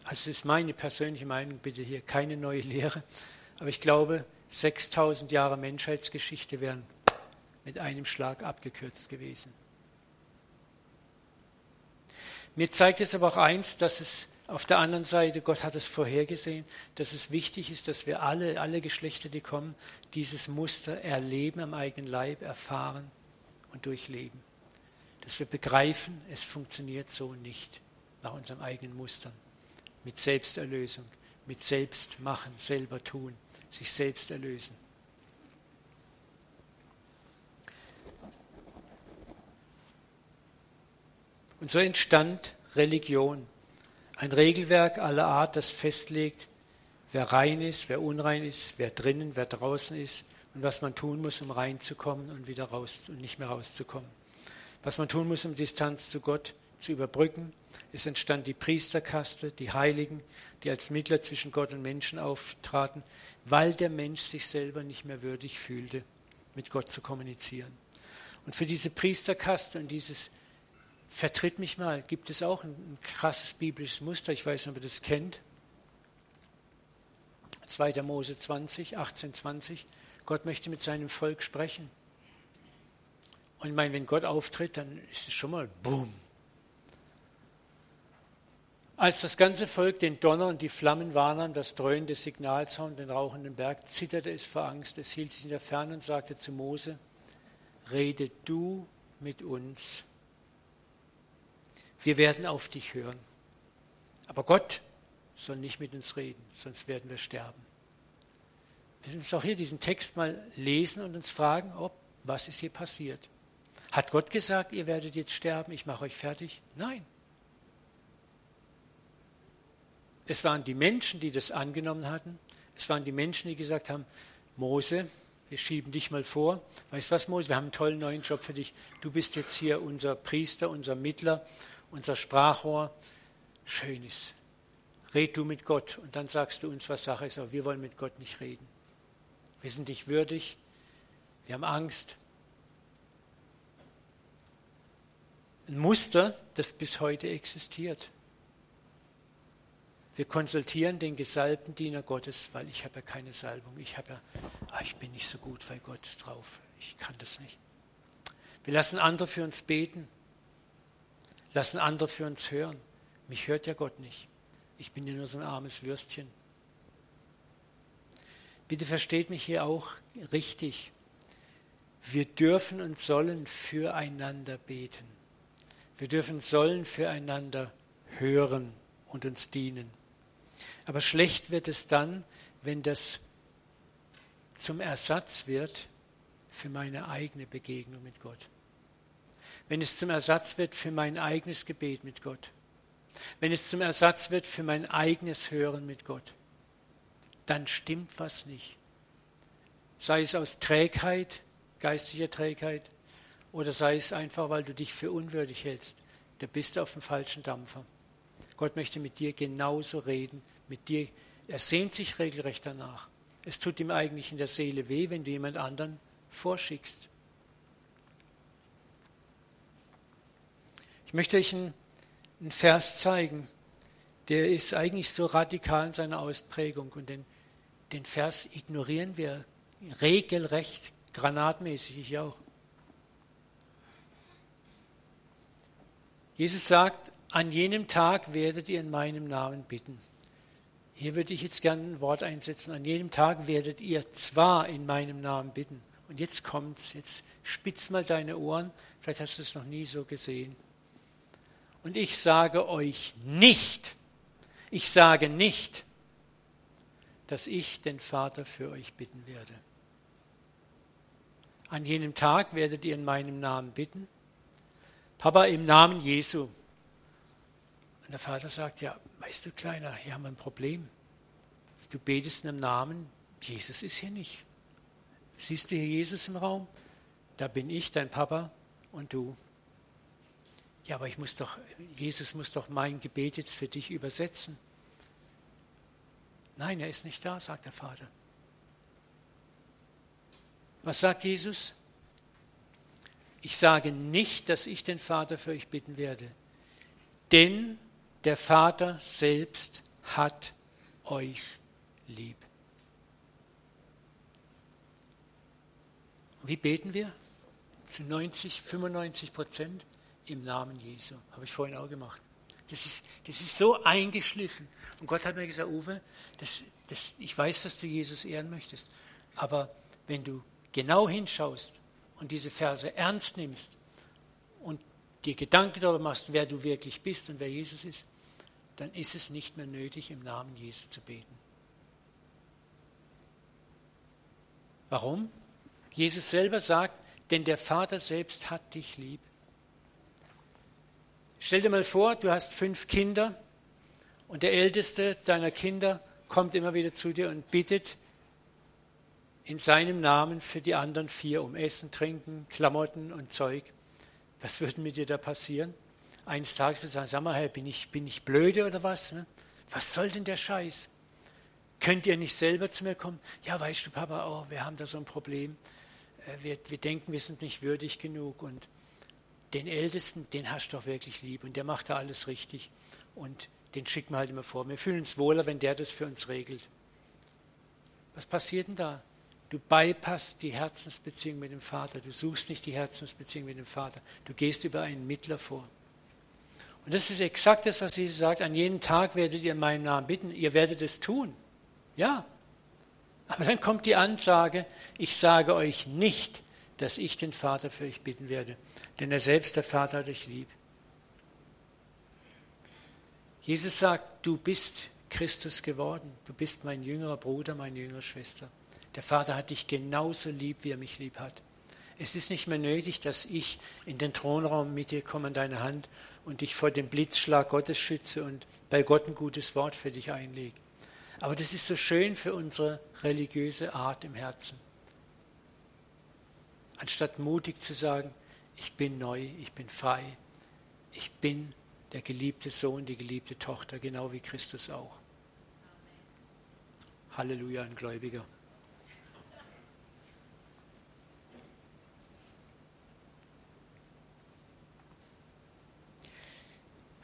Also es ist meine persönliche Meinung, bitte hier keine neue Lehre, aber ich glaube, 6000 Jahre Menschheitsgeschichte wären mit einem Schlag abgekürzt gewesen. Mir zeigt es aber auch eins, dass es auf der anderen Seite, Gott hat es vorhergesehen, dass es wichtig ist, dass wir alle, alle Geschlechter, die kommen, dieses Muster erleben am eigenen Leib, erfahren und durchleben. Dass wir begreifen, es funktioniert so nicht nach unseren eigenen Mustern mit Selbsterlösung, mit Selbstmachen, selber tun, sich selbst erlösen. Und so entstand Religion, ein Regelwerk aller Art, das festlegt, wer rein ist, wer unrein ist, wer drinnen, wer draußen ist und was man tun muss, um reinzukommen und wieder raus und nicht mehr rauszukommen. Was man tun muss, um Distanz zu Gott zu überbrücken es entstand die Priesterkaste, die Heiligen, die als Mittler zwischen Gott und Menschen auftraten, weil der Mensch sich selber nicht mehr würdig fühlte, mit Gott zu kommunizieren. Und für diese Priesterkaste und dieses Vertritt mich mal gibt es auch ein, krasses biblisches Muster. Ich weiß nicht, ob ihr das kennt. 2. Mose 20, 18, 20. Gott möchte mit seinem Volk sprechen. Und ich meine, wenn Gott auftritt, dann ist es schon mal Boom, als das ganze Volk den Donner und die Flammen warnern, das Dröhnen des Signalzaun, den rauchenden Berg, zitterte es vor Angst. Es hielt sich in der Ferne und sagte zu Mose, rede du mit uns. Wir werden auf dich hören. Aber Gott soll nicht mit uns reden, sonst werden wir sterben. Wir müssen uns auch hier diesen Text mal lesen und uns fragen, ob, was ist hier passiert. Hat Gott gesagt, ihr werdet jetzt sterben, ich mache euch fertig? Nein. Es waren die Menschen, die das angenommen hatten. Es waren die Menschen, die gesagt haben, Mose, wir schieben dich mal vor. Weißt du was, Mose, wir haben einen tollen neuen Job für dich. Du bist jetzt hier unser Priester, unser Mittler, unser Sprachrohr. Schön ist. Red du mit Gott und dann sagst du uns, was Sache ist. Aber wir wollen mit Gott nicht reden. Wir sind nicht würdig. Wir haben Angst. Ein Muster, das bis heute existiert. Wir konsultieren den gesalbten Diener Gottes, weil ich habe ja keine Salbung. Ich habe ja, ah, ich bin nicht so gut bei Gott drauf. Ich kann das nicht. Wir lassen andere für uns beten, lassen andere für uns hören. Mich hört ja Gott nicht. Ich bin ja nur so ein armes Würstchen. Bitte versteht mich hier auch richtig. Wir dürfen und sollen füreinander beten. Wir dürfen und sollen füreinander hören und uns dienen. Aber schlecht wird es dann, wenn das zum Ersatz wird für meine eigene Begegnung mit Gott. Wenn es zum Ersatz wird für mein eigenes Gebet mit Gott. Wenn es zum Ersatz wird für mein eigenes Hören mit Gott. Dann stimmt was nicht. Sei es aus Trägheit, geistlicher Trägheit, oder sei es einfach, weil du dich für unwürdig hältst. Da bist du auf dem falschen Dampfer. Gott möchte mit dir genauso reden mit dir. Er sehnt sich regelrecht danach. Es tut ihm eigentlich in der Seele weh, wenn du jemand anderen vorschickst. Ich möchte euch einen, Vers zeigen, der ist eigentlich so radikal in seiner Ausprägung und den, den Vers ignorieren wir regelrecht, granatmäßig, ich auch. Jesus sagt, an jenem Tag werdet ihr in meinem Namen bitten. Hier würde ich jetzt gerne ein Wort einsetzen. An jedem Tag werdet ihr zwar in meinem Namen bitten. Und jetzt kommt's. Jetzt spitz mal deine Ohren. Vielleicht hast du es noch nie so gesehen. Und ich sage euch nicht, ich sage nicht, dass ich den Vater für euch bitten werde. An jenem Tag werdet ihr in meinem Namen bitten. Papa, im Namen Jesu. Und der Vater sagt, ja, weißt du, Kleiner, hier haben wir ein Problem. Du betest in einem Namen, Jesus ist hier nicht. Siehst du hier Jesus im Raum? Da bin ich, dein Papa und du. Ja, aber ich muss doch, Jesus muss doch mein Gebet jetzt für dich übersetzen. Nein, er ist nicht da, sagt der Vater. Was sagt Jesus? Ich sage nicht, dass ich den Vater für euch bitten werde, denn der Vater selbst hat euch lieb. Wie beten wir? Zu 90, 95 Prozent im Namen Jesu. Habe ich vorhin auch gemacht. Das ist, das ist so eingeschliffen. Und Gott hat mir gesagt, Uwe, das, das, ich weiß, dass du Jesus ehren möchtest. Aber wenn du genau hinschaust und diese Verse ernst nimmst und dir Gedanken darüber machst, wer du wirklich bist und wer Jesus ist, dann ist es nicht mehr nötig, im Namen Jesu zu beten. Warum? Jesus selber sagt, denn der Vater selbst hat dich lieb. Stell dir mal vor, du hast fünf Kinder und der älteste deiner Kinder kommt immer wieder zu dir und bittet in seinem Namen für die anderen vier um Essen, Trinken, Klamotten und Zeug. Was würde mit dir da passieren? Eines Tages wird sagen, sag mal, Herr, bin ich, bin ich blöde oder was? Ne? Was soll denn der Scheiß? Könnt ihr nicht selber zu mir kommen? Ja, weißt du, Papa, oh, wir haben da so ein Problem. Äh, wir, wir denken, wir sind nicht würdig genug. Und den Ältesten, den hast du doch wirklich lieb. Und der macht da alles richtig. Und den schicken wir halt immer vor. Wir fühlen uns wohler, wenn der das für uns regelt. Was passiert denn da? Du bypasst die Herzensbeziehung mit dem Vater. Du suchst nicht die Herzensbeziehung mit dem Vater. Du gehst über einen Mittler vor. Und das ist exakt das, was Jesus sagt. An jedem Tag werdet ihr in meinem Namen bitten. Ihr werdet es tun. Ja. Aber dann kommt die Ansage, ich sage euch nicht, dass ich den Vater für euch bitten werde, denn er selbst, der Vater, hat euch lieb. Jesus sagt, du bist Christus geworden, du bist mein jüngerer Bruder, meine jüngere Schwester. Der Vater hat dich genauso lieb, wie er mich lieb hat. Es ist nicht mehr nötig, dass ich in den Thronraum mit dir komme an deine Hand und dich vor dem Blitzschlag Gottes schütze und bei Gott ein gutes Wort für dich einlege. Aber das ist so schön für unsere religiöse Art im Herzen. Anstatt mutig zu sagen, ich bin neu, ich bin frei, ich bin der geliebte Sohn, die geliebte Tochter, genau wie Christus auch. Halleluja, ein Gläubiger.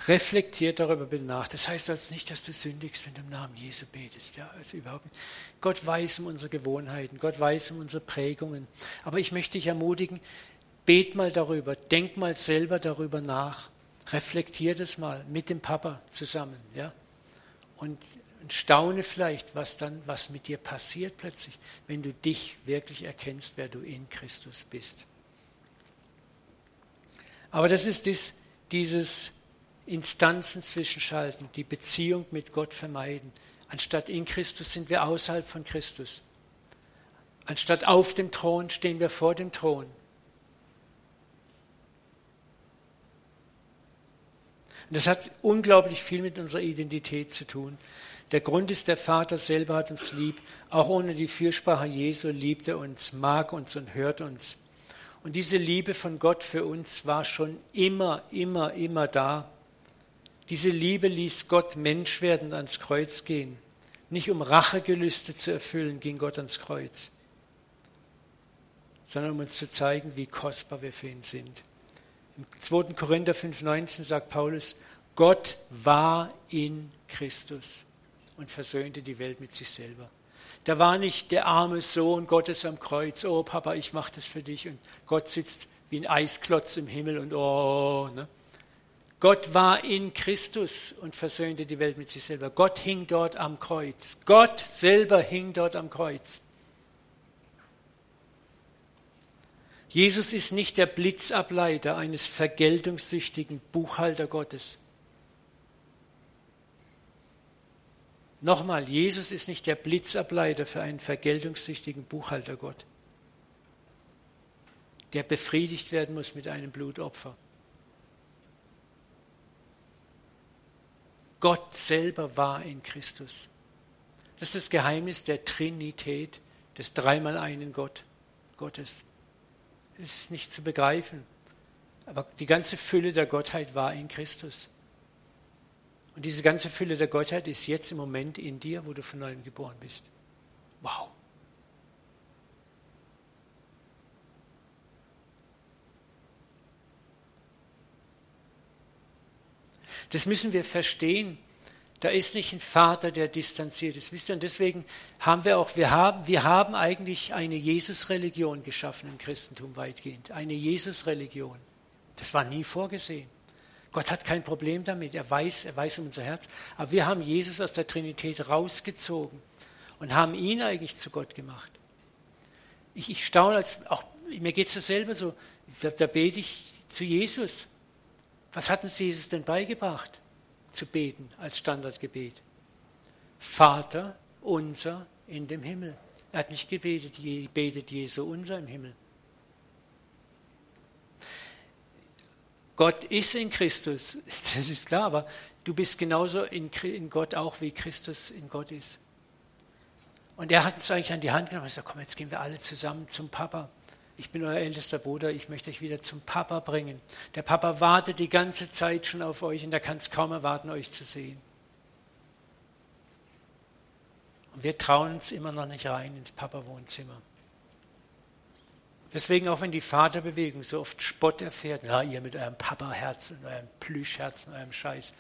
Reflektiert darüber nach. Das heißt also nicht, dass du sündigst, wenn du im Namen Jesu betest. Ja, also überhaupt nicht. Gott weiß um unsere Gewohnheiten, Gott weiß um unsere Prägungen. Aber ich möchte dich ermutigen, bet mal darüber, denk mal selber darüber nach. Reflektier das mal mit dem Papa zusammen. Ja? Und, und staune vielleicht, was dann, was mit dir passiert plötzlich, wenn du dich wirklich erkennst, wer du in Christus bist. Aber das ist dies, dieses Instanzen zwischenschalten, die Beziehung mit Gott vermeiden. Anstatt in Christus sind wir außerhalb von Christus. Anstatt auf dem Thron stehen wir vor dem Thron. Und das hat unglaublich viel mit unserer Identität zu tun. Der Grund ist, der Vater selber hat uns lieb. Auch ohne die Fürsprache Jesu liebt er uns, mag uns und hört uns. Und diese Liebe von Gott für uns war schon immer, immer, immer da. Diese Liebe ließ Gott Mensch werden und ans Kreuz gehen. Nicht um Rachegelüste zu erfüllen, ging Gott ans Kreuz, sondern um uns zu zeigen, wie kostbar wir für ihn sind. Im 2. Korinther 5,19 sagt Paulus, Gott war in Christus und versöhnte die Welt mit sich selber. Da war nicht der arme Sohn Gottes am Kreuz, oh Papa, ich mache das für dich und Gott sitzt wie ein Eisklotz im Himmel und oh, ne? Gott war in Christus und versöhnte die Welt mit sich selber. Gott hing dort am Kreuz. Gott selber hing dort am Kreuz. Jesus ist nicht der Blitzableiter eines vergeltungssüchtigen Buchhalter Gottes. Nochmal, Jesus ist nicht der Blitzableiter für einen vergeltungssüchtigen Buchhalter Gott, der befriedigt werden muss mit einem Blutopfer. Gott selber war in Christus. Das ist das Geheimnis der Trinität, des dreimal einen Gott, Gottes. Es ist nicht zu begreifen, aber die ganze Fülle der Gottheit war in Christus. Und diese ganze Fülle der Gottheit ist jetzt im Moment in dir, wo du von neuem geboren bist. Wow. Das müssen wir verstehen. Da ist nicht ein Vater, der distanziert ist. Wisst ihr, und deswegen haben wir auch, wir haben, wir haben eigentlich eine Jesus-Religion geschaffen im Christentum weitgehend. Eine Jesus-Religion. Das war nie vorgesehen. Gott hat kein Problem damit. Er weiß, er weiß um unser Herz. Aber wir haben Jesus aus der Trinität rausgezogen und haben ihn eigentlich zu Gott gemacht. Ich, ich staune, als, auch mir geht es ja selber so, da, da bete ich zu Jesus. Was hat uns Jesus denn beigebracht, zu beten als Standardgebet? Vater unser in dem Himmel. Er hat nicht gebetet, betet Jesu unser im Himmel. Gott ist in Christus, das ist klar, aber du bist genauso in, Gott auch, wie Christus in Gott ist. Und er hat uns eigentlich an die Hand genommen und gesagt, komm, jetzt gehen wir alle zusammen zum Papa ich bin euer ältester Bruder, ich möchte euch wieder zum Papa bringen. Der Papa wartet die ganze Zeit schon auf euch und er kann es kaum erwarten, euch zu sehen. Und wir trauen uns immer noch nicht rein ins Papa-Wohnzimmer. Deswegen, auch wenn die Vaterbewegung so oft Spott erfährt, na, ihr mit eurem Papa-Herzen, eurem Plüschherzen, eurem Scheiß.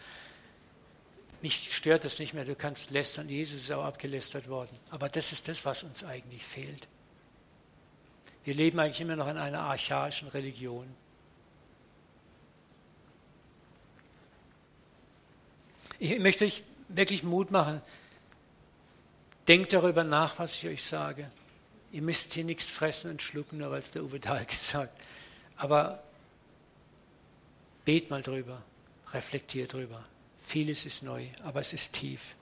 Mich stört das nicht mehr, du kannst lästern, Jesus ist auch abgelästert worden. Aber das ist das, was uns eigentlich fehlt. Wir leben eigentlich immer noch in einer archaischen Religion. Ich möchte euch wirklich Mut machen. Denkt darüber nach, was ich euch sage. Ihr müsst hier nichts fressen und schlucken, nur weil es der Uwe Dahl gesagt Aber bet mal drüber, reflektiert drüber. Vieles ist neu, aber es ist tief.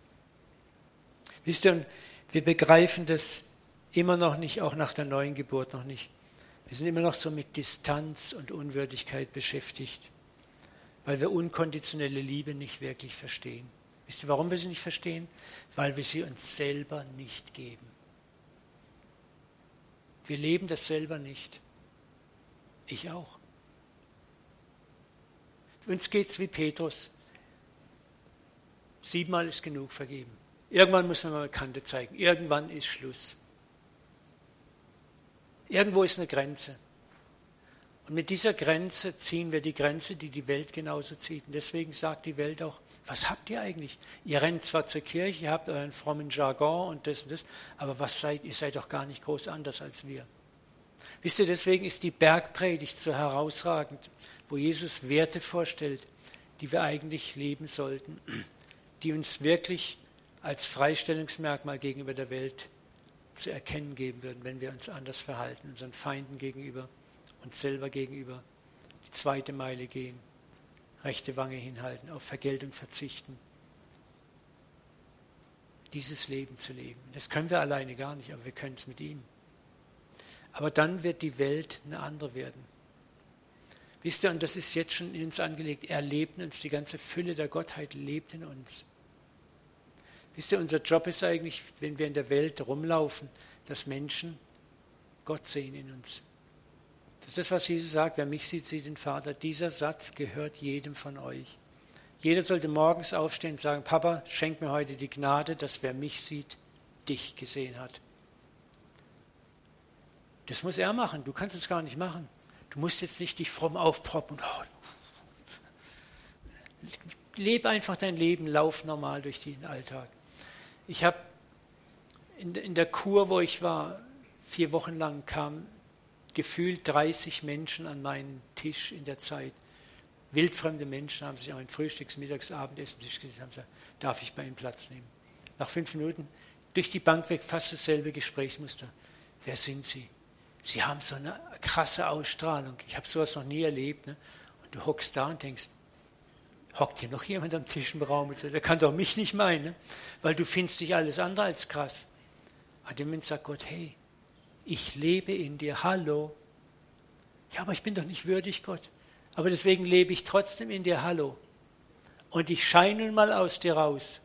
Wisst ihr, wir begreifen das immer noch nicht, auch nach der neuen Geburt noch nicht. Wir sind immer noch so mit Distanz und Unwürdigkeit beschäftigt, weil wir unkonditionelle Liebe nicht wirklich verstehen. Wisst ihr, warum wir sie nicht verstehen? Weil wir sie uns selber nicht geben. Wir leben das selber nicht. Ich auch. Uns geht es wie Petrus. Siebenmal ist genug vergeben. Irgendwann muss man mal Kante zeigen. Irgendwann ist Schluss. Irgendwo ist eine Grenze. Und mit dieser Grenze ziehen wir die Grenze, die die Welt genauso zieht. Und deswegen sagt die Welt auch, was habt ihr eigentlich? Ihr rennt zwar zur Kirche, ihr habt euren frommen Jargon und das und das, aber was seid, ihr seid doch gar nicht groß anders als wir. Wisst ihr, deswegen ist die Bergpredigt so herausragend, wo Jesus Werte vorstellt, die wir eigentlich leben sollten, die uns wirklich als Freistellungsmerkmal gegenüber der Welt zu erkennen geben würden, wenn wir uns anders verhalten, unseren Feinden gegenüber, uns selber gegenüber, die zweite Meile gehen, rechte Wange hinhalten, auf Vergeltung verzichten. Dieses Leben zu leben. Das können wir alleine gar nicht, aber wir können es mit ihm. Aber dann wird die Welt eine andere werden. Wisst ihr, und das ist jetzt schon in uns angelegt, er lebt in uns, die ganze Fülle der Gottheit lebt in uns. Wisst ihr, unser Job ist eigentlich, wenn wir in der Welt rumlaufen, dass Menschen Gott sehen in uns. Das ist das, was Jesus sagt, wer mich sieht, sieht den Vater. Dieser Satz gehört jedem von euch. Jeder sollte morgens aufstehen und sagen, Papa, schenk mir heute die Gnade, dass wer mich sieht, dich gesehen hat. Das muss er machen, du kannst es gar nicht machen. Du musst jetzt nicht dich fromm aufproppen oh, lebe einfach dein Leben, lauf normal durch den Alltag. Ich habe in, in der Kur, wo ich war, vier Wochen lang kamen gefühlt 30 Menschen an meinen Tisch in der Zeit. Wildfremde Menschen haben sich auch ein Frühstücks-, Mittags-, Abendessen gesetzt, haben gesagt, darf ich bei Ihnen Platz nehmen? Nach fünf Minuten durch die Bank weg fast dasselbe Gesprächsmuster. Wer sind Sie? Sie haben so eine krasse Ausstrahlung. Ich habe sowas noch nie erlebt. Ne? Und du hockst da und denkst, hockt hier noch jemand am Tisch im Raum? Der kann doch mich nicht meinen, ne? weil du findest dich alles andere als krass. An dem Moment sagt Gott, hey, ich lebe in dir, hallo. Ja, aber ich bin doch nicht würdig, Gott. Aber deswegen lebe ich trotzdem in dir, hallo. Und ich scheine nun mal aus dir raus.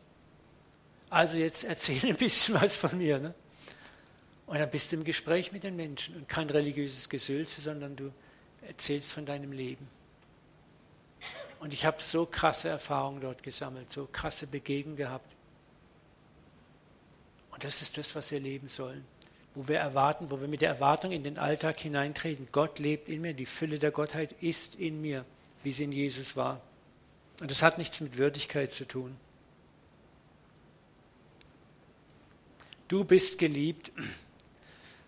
Also jetzt erzähl ein bisschen was von mir. Ne? Und dann bist du im Gespräch mit den Menschen und kein religiöses Gesülze, sondern du erzählst von deinem Leben. Und ich habe so krasse Erfahrungen dort gesammelt, so krasse Begegnungen gehabt. Und das ist das, was wir leben sollen. Wo wir erwarten, wo wir mit der Erwartung in den Alltag hineintreten. Gott lebt in mir, die Fülle der Gottheit ist in mir, wie sie in Jesus war. Und das hat nichts mit Würdigkeit zu tun. Du bist geliebt.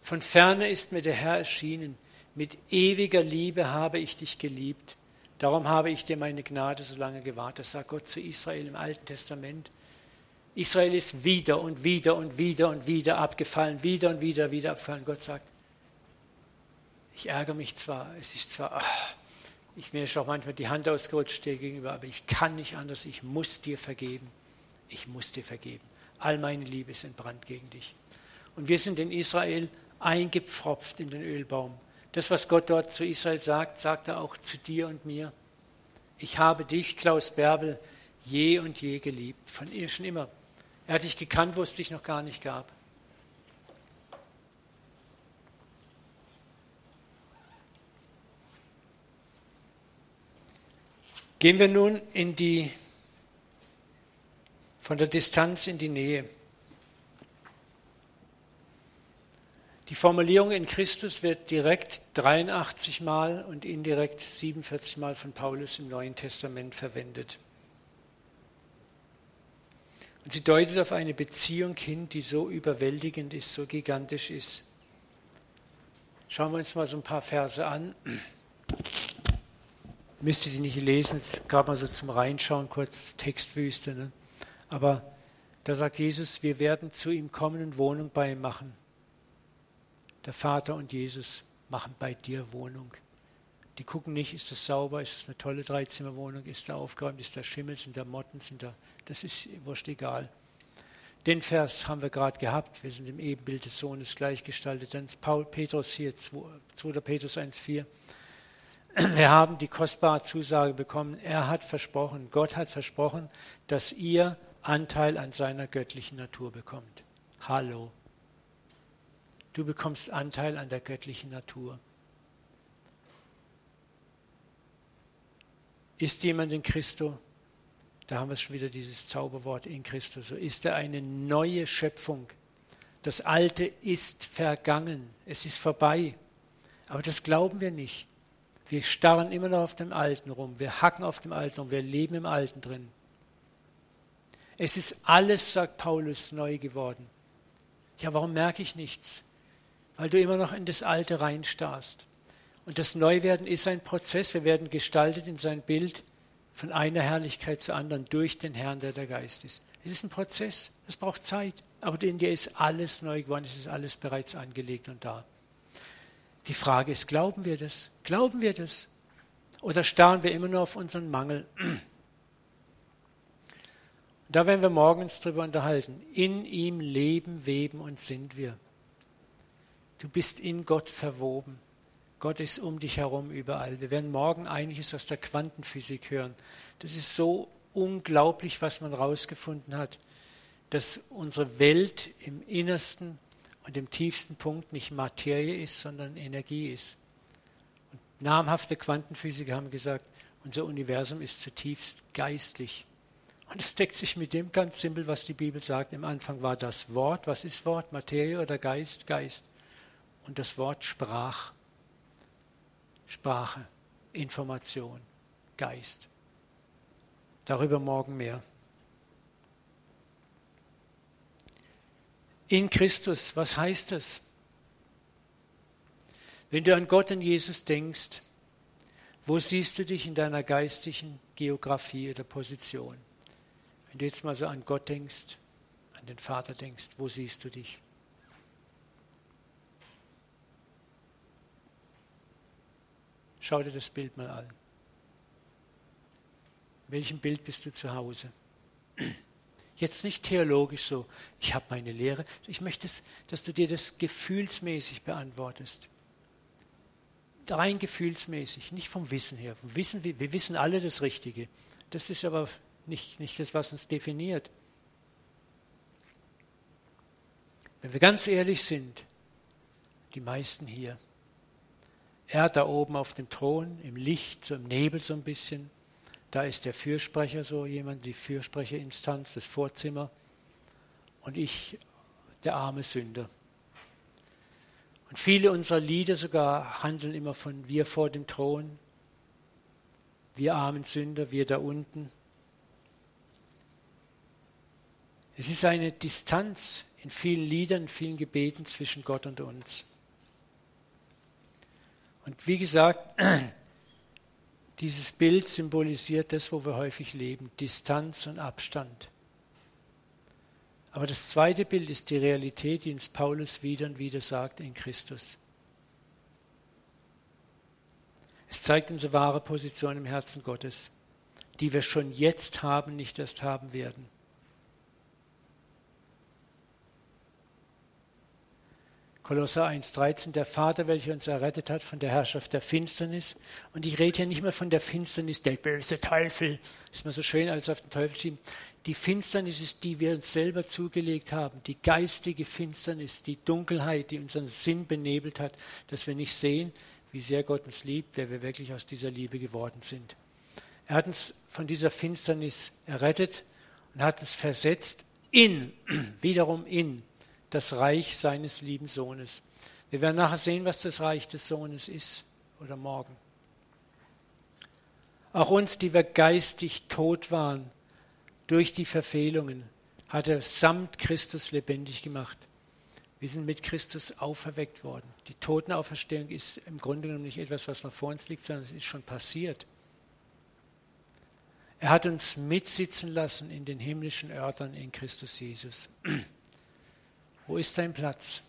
Von ferne ist mir der Herr erschienen. Mit ewiger Liebe habe ich dich geliebt. Darum habe ich dir meine Gnade so lange gewahrt. Das sagt Gott zu Israel im Alten Testament. Israel ist wieder und wieder und wieder und wieder abgefallen, wieder und wieder, wieder abgefallen. Gott sagt, ich ärgere mich zwar, es ist zwar, ach, ich mir ist auch manchmal die Hand ausgerutscht dir gegenüber, aber ich kann nicht anders, ich muss dir vergeben. Ich muss dir vergeben. All meine Liebe ist entbrannt gegen dich. Und wir sind in Israel eingepfropft in den Ölbaum. Das, was Gott dort zu Israel sagt, sagt er auch zu dir und mir. Ich habe dich, Klaus Bärbel, je und je geliebt, von ihr schon immer. Er hat dich gekannt, wo es dich noch gar nicht gab. Gehen wir nun in die, von der Distanz in die Nähe. Die Formulierung in Christus wird direkt 83 Mal und indirekt 47 Mal von Paulus im Neuen Testament verwendet. Und sie deutet auf eine Beziehung hin, die so überwältigend ist, so gigantisch ist. Schauen wir uns mal so ein paar Verse an. Müsst ihr die nicht lesen, gerade mal so zum Reinschauen, kurz Textwüste. Ne? Aber da sagt Jesus, wir werden zu ihm kommen und Wohnung bei ihm machen. Der Vater und Jesus machen bei dir Wohnung. Die gucken nicht, ist das sauber, ist das eine tolle Dreizimmerwohnung, ist da aufgeräumt, ist da Schimmel, sind da Motten, sind da, das ist wurscht egal. Den Vers haben wir gerade gehabt, wir sind im Ebenbild des Sohnes gleichgestaltet. Dann ist Paul Petrus hier, 2. Petrus 1,4. Wir haben die kostbare Zusage bekommen, er hat versprochen, Gott hat versprochen, dass ihr Anteil an seiner göttlichen Natur bekommt. Hallo. Du bekommst Anteil an der göttlichen Natur. Ist jemand in Christo? Da haben wir schon wieder dieses Zauberwort in Christo. So ist er eine neue Schöpfung. Das Alte ist vergangen. Es ist vorbei. Aber das glauben wir nicht. Wir starren immer noch auf dem Alten rum. Wir hacken auf dem Alten rum. Wir leben im Alten drin. Es ist alles, sagt Paulus, neu geworden. Ja, warum merke ich nichts? Weil du immer noch in das Alte reinstarrst. Und das Neuwerden ist ein Prozess. Wir werden gestaltet in sein Bild von einer Herrlichkeit zur anderen durch den Herrn, der der Geist ist. Es ist ein Prozess. Es braucht Zeit. Aber in dir ist alles neu geworden. Es ist alles bereits angelegt und da. Die Frage ist, glauben wir das? Glauben wir das? Oder starren wir immer nur auf unseren Mangel? Da werden wir morgens drüber unterhalten. In ihm leben, weben und sind wir. Du bist in Gott verwoben. Gott ist um dich herum überall. Wir werden morgen einiges aus der Quantenphysik hören. Das ist so unglaublich, was man herausgefunden hat, dass unsere Welt im innersten und im tiefsten Punkt nicht Materie ist, sondern Energie ist. Und namhafte Quantenphysiker haben gesagt, unser Universum ist zutiefst geistlich. Und es deckt sich mit dem ganz simpel, was die Bibel sagt. Im Anfang war das Wort. Was ist Wort? Materie oder Geist? Geist. Und das Wort sprach. Sprache, Information, Geist. Darüber morgen mehr. In Christus, was heißt das? Wenn du an Gott und Jesus denkst, Wo siehst du dich in deiner geistigen Geografie oder Position? Wenn du jetzt mal so an Gott denkst, an den Vater denkst, wo siehst du dich? Schau dir das Bild mal an. In welchem Bild bist du zu Hause? Jetzt nicht theologisch so, ich habe meine Lehre. Ich möchte, dass du dir das gefühlsmäßig beantwortest. Rein gefühlsmäßig, nicht vom Wissen her. Vom Wissen, wir wissen alle das Richtige. Das ist aber nicht, nicht das, was uns definiert. Wenn wir ganz ehrlich sind, die meisten hier, er da oben auf dem Thron, im Licht, so im Nebel so ein bisschen, da ist der Fürsprecher so jemand, die Fürsprecherinstanz, das Vorzimmer. Und ich, der arme Sünder. Und viele unserer Lieder sogar handeln immer von wir vor dem Thron, wir armen Sünder, wir da unten. Es ist eine Distanz in vielen Liedern, in vielen Gebeten zwischen Gott und uns. Und wie gesagt, dieses Bild symbolisiert das, wo wir häufig leben, Distanz und Abstand. Aber das zweite Bild ist die Realität, die uns Paulus wieder und wieder sagt in Christus. Es zeigt unsere wahre Position im Herzen Gottes, die wir schon jetzt haben, nicht erst haben werden. Kolosser 1,13, der Vater, welcher uns errettet hat von der Herrschaft der Finsternis. Und ich rede hier nicht mehr von der Finsternis, der böse Teufel. ist mir so schön, als auf den Teufel schieben. Die Finsternis ist, die wir uns selber zugelegt haben. Die geistige Finsternis, die Dunkelheit, die unseren Sinn benebelt hat, dass wir nicht sehen, wie sehr Gott uns liebt, wer wir wirklich aus dieser Liebe geworden sind. Er hat uns von dieser Finsternis errettet und hat uns versetzt in, wiederum in das Reich seines lieben Sohnes. Wir werden nachher sehen, was das Reich des Sohnes ist oder morgen. Auch uns, die wir geistig tot waren durch die Verfehlungen, hat er samt Christus lebendig gemacht. Wir sind mit Christus auferweckt worden. Die Totenauferstehung ist im Grunde genommen nicht etwas, was noch vor uns liegt, sondern es ist schon passiert. Er hat uns mitsitzen lassen in den himmlischen Örtern in Christus Jesus. Wo ist dein Platz?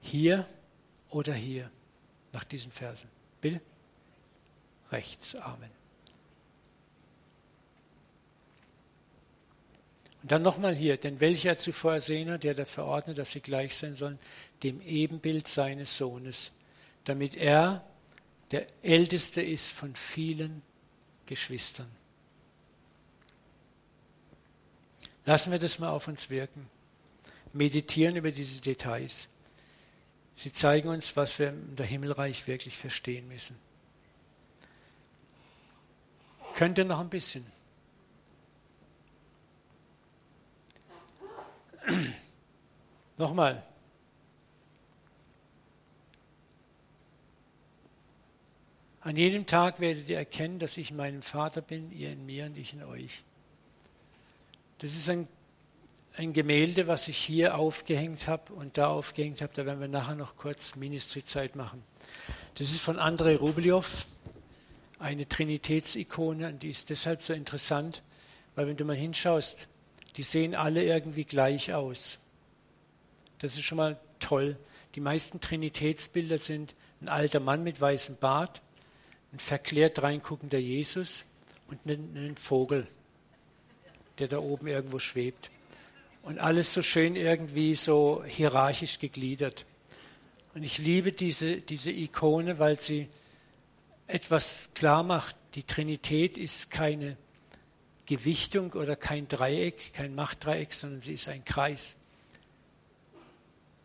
Hier oder hier? Nach diesen Versen. Bitte? Rechts. Amen. Und dann nochmal hier, denn welcher zuvor ersehen hat, der da verordnet, dass sie gleich sein sollen, dem Ebenbild seines Sohnes, damit er der Älteste ist von vielen Geschwistern. Lassen wir das mal auf uns wirken. Meditieren über diese Details. Sie zeigen uns, was wir im Himmelreich wirklich verstehen müssen. Könnt ihr noch ein bisschen? Nochmal. An jedem Tag werdet ihr erkennen, dass ich in meinem Vater bin, ihr in mir und ich in euch. Das ist ein, ein Gemälde, was ich hier aufgehängt habe und da aufgehängt habe. Da werden wir nachher noch kurz Ministry-Zeit machen. Das ist von Andrei Rublev, eine Trinitätsikone, und die ist deshalb so interessant, weil wenn du mal hinschaust, die sehen alle irgendwie gleich aus. Das ist schon mal toll. Die meisten Trinitätsbilder sind ein alter Mann mit weißem Bart, ein verklärt reinguckender Jesus und ein, ein Vogel der da oben irgendwo schwebt. Und alles so schön irgendwie so hierarchisch gegliedert. Und ich liebe diese, diese Ikone, weil sie etwas klar macht. Die Trinität ist keine Gewichtung oder kein Dreieck, kein Machtdreieck, sondern sie ist ein Kreis.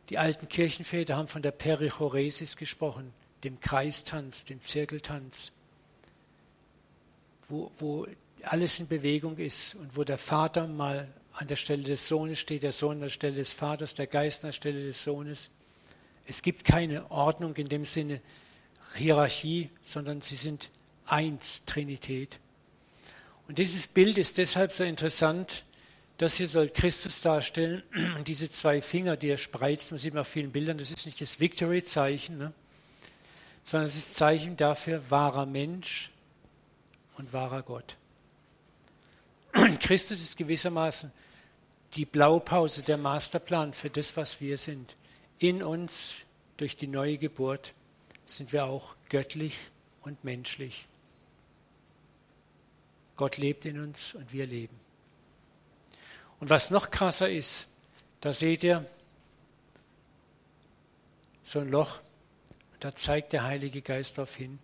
Die alten Kirchenväter haben von der Perichoresis gesprochen, dem Kreistanz, dem Zirkeltanz, wo, wo alles in Bewegung ist und wo der Vater mal an der Stelle des Sohnes steht, der Sohn an der Stelle des Vaters, der Geist an der Stelle des Sohnes. Es gibt keine Ordnung in dem Sinne Hierarchie, sondern sie sind eins, Trinität. Und dieses Bild ist deshalb so interessant, das hier soll Christus darstellen. Und diese zwei Finger, die er spreizt, man sieht man auf vielen Bildern, das ist nicht das Victory-Zeichen, ne? sondern es ist Zeichen dafür wahrer Mensch und wahrer Gott. Christus ist gewissermaßen die Blaupause, der Masterplan für das, was wir sind. In uns, durch die neue Geburt, sind wir auch göttlich und menschlich. Gott lebt in uns und wir leben. Und was noch krasser ist, da seht ihr so ein Loch, da zeigt der Heilige Geist darauf hin.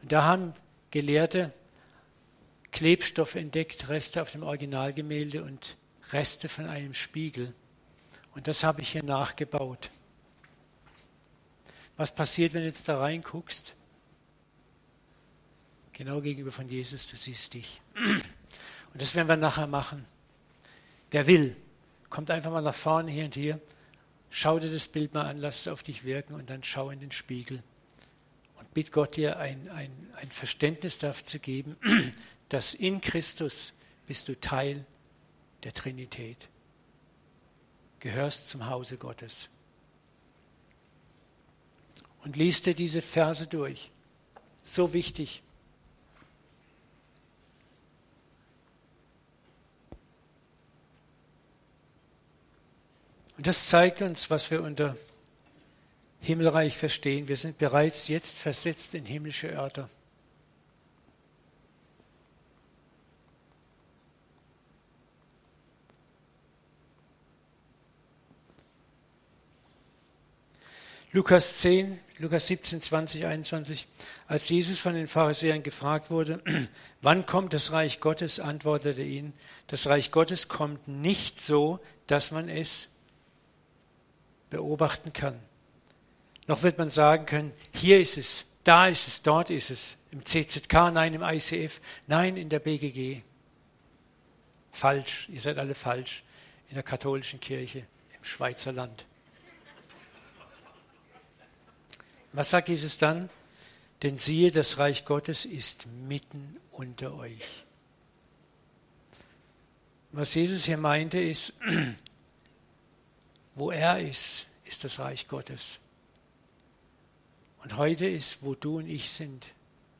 Und da haben Gelehrte Klebstoff entdeckt, Reste auf dem Originalgemälde und Reste von einem Spiegel. Und das habe ich hier nachgebaut. Was passiert, wenn du jetzt da reinguckst? Genau gegenüber von Jesus, du siehst dich. Und das werden wir nachher machen. Wer will, kommt einfach mal nach vorne hier und hier, schau dir das Bild mal an, lass es auf dich wirken und dann schau in den Spiegel. Und bitt Gott dir ein, ein, ein Verständnis dafür zu geben, dass in Christus bist du Teil der Trinität. Gehörst zum Hause Gottes. Und liest dir diese Verse durch. So wichtig. Und das zeigt uns, was wir unter Himmelreich verstehen. Wir sind bereits jetzt versetzt in himmlische Örter. Lukas 10, Lukas 17, 20, 21. Als Jesus von den Pharisäern gefragt wurde, wann kommt das Reich Gottes, antwortete ihn, das Reich Gottes kommt nicht so, dass man es beobachten kann. Noch wird man sagen können, hier ist es, da ist es, dort ist es, im CZK, nein, im ICF, nein, in der BGG. Falsch, ihr seid alle falsch, in der katholischen Kirche, im Schweizer Land. Was sagt Jesus dann? Denn siehe, das Reich Gottes ist mitten unter euch. Was Jesus hier meinte ist, wo er ist, ist das Reich Gottes. Und heute ist, wo du und ich sind,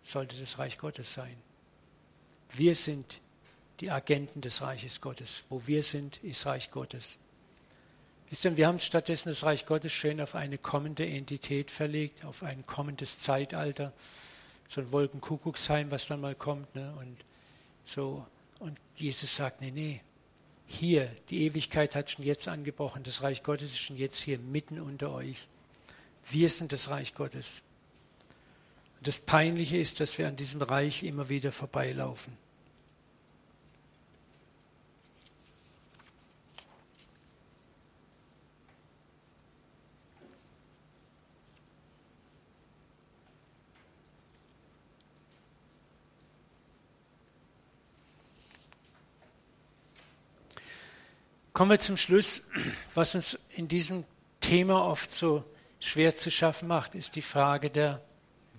sollte das Reich Gottes sein. Wir sind die Agenten des Reiches Gottes. Wo wir sind, ist Reich Gottes. Wisst ihr, wir haben stattdessen das Reich Gottes schön auf eine kommende Entität verlegt, auf ein kommendes Zeitalter. So ein Wolkenkuckucksheim, was dann mal kommt. Ne? Und so. Und Jesus sagt, nee, nee, hier, die Ewigkeit hat schon jetzt angebrochen, das Reich Gottes ist schon jetzt hier mitten unter euch. Wir sind das Reich Gottes. Und das Peinliche ist, dass wir an diesem Reich immer wieder vorbeilaufen. Kommen wir zum Schluss. Was uns in diesem Thema oft so schwer zu schaffen macht, ist die Frage der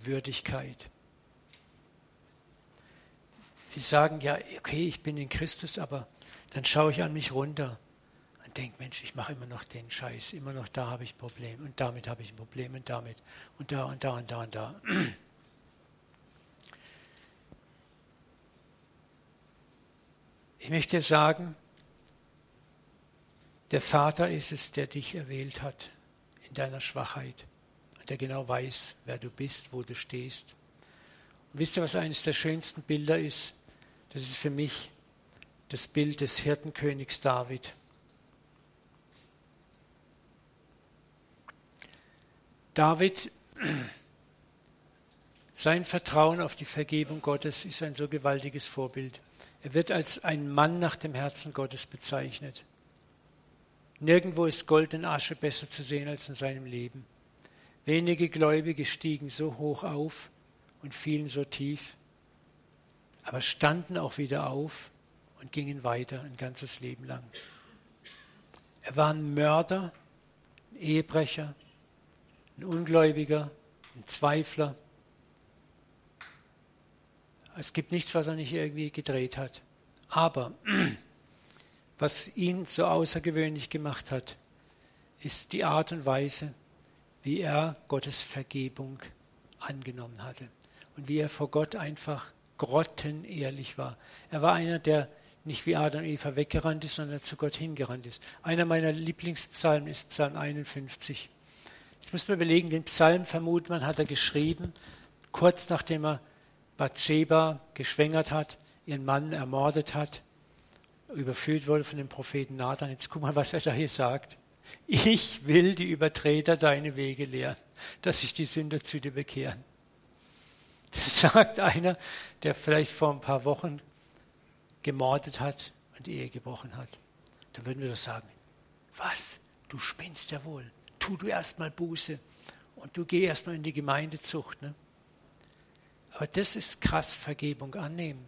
Würdigkeit. Wir sagen ja, okay, ich bin in Christus, aber dann schaue ich an mich runter und denke, Mensch, ich mache immer noch den Scheiß, immer noch da habe ich ein Problem und damit habe ich ein Problem und damit und da und da und da und da. Ich möchte sagen, der Vater ist es, der dich erwählt hat in deiner Schwachheit und der genau weiß, wer du bist, wo du stehst. Und wisst ihr, was eines der schönsten Bilder ist? Das ist für mich das Bild des Hirtenkönigs David. David, sein Vertrauen auf die Vergebung Gottes ist ein so gewaltiges Vorbild. Er wird als ein Mann nach dem Herzen Gottes bezeichnet. Nirgendwo ist Gold und Asche besser zu sehen als in seinem Leben. Wenige Gläubige stiegen so hoch auf und fielen so tief, aber standen auch wieder auf und gingen weiter ein ganzes Leben lang. Er war ein Mörder, ein Ehebrecher, ein Ungläubiger, ein Zweifler. Es gibt nichts, was er nicht irgendwie gedreht hat. Aber was ihn so außergewöhnlich gemacht hat, ist die Art und Weise, wie er Gottes Vergebung angenommen hatte und wie er vor Gott einfach grottenehrlich war. Er war einer, der nicht wie Adam und Eva weggerannt ist, sondern zu Gott hingerannt ist. Einer meiner Lieblingspsalmen ist Psalm 51. Jetzt muss man überlegen, den Psalm vermutet man, hat er geschrieben, kurz nachdem er Bathsheba geschwängert hat, ihren Mann ermordet hat, überführt wurde von dem Propheten Nathan. Jetzt guck mal, was er da hier sagt. Ich will die Übertreter deine Wege lehren, dass sich die Sünder zu dir bekehren. Das sagt einer, der vielleicht vor ein paar Wochen gemordet hat und Ehe gebrochen hat. Da würden wir doch sagen, was? Du spinnst ja wohl. Tu du erstmal Buße und du geh erstmal in die Gemeindezucht. Ne? Aber das ist krass, Vergebung annehmen.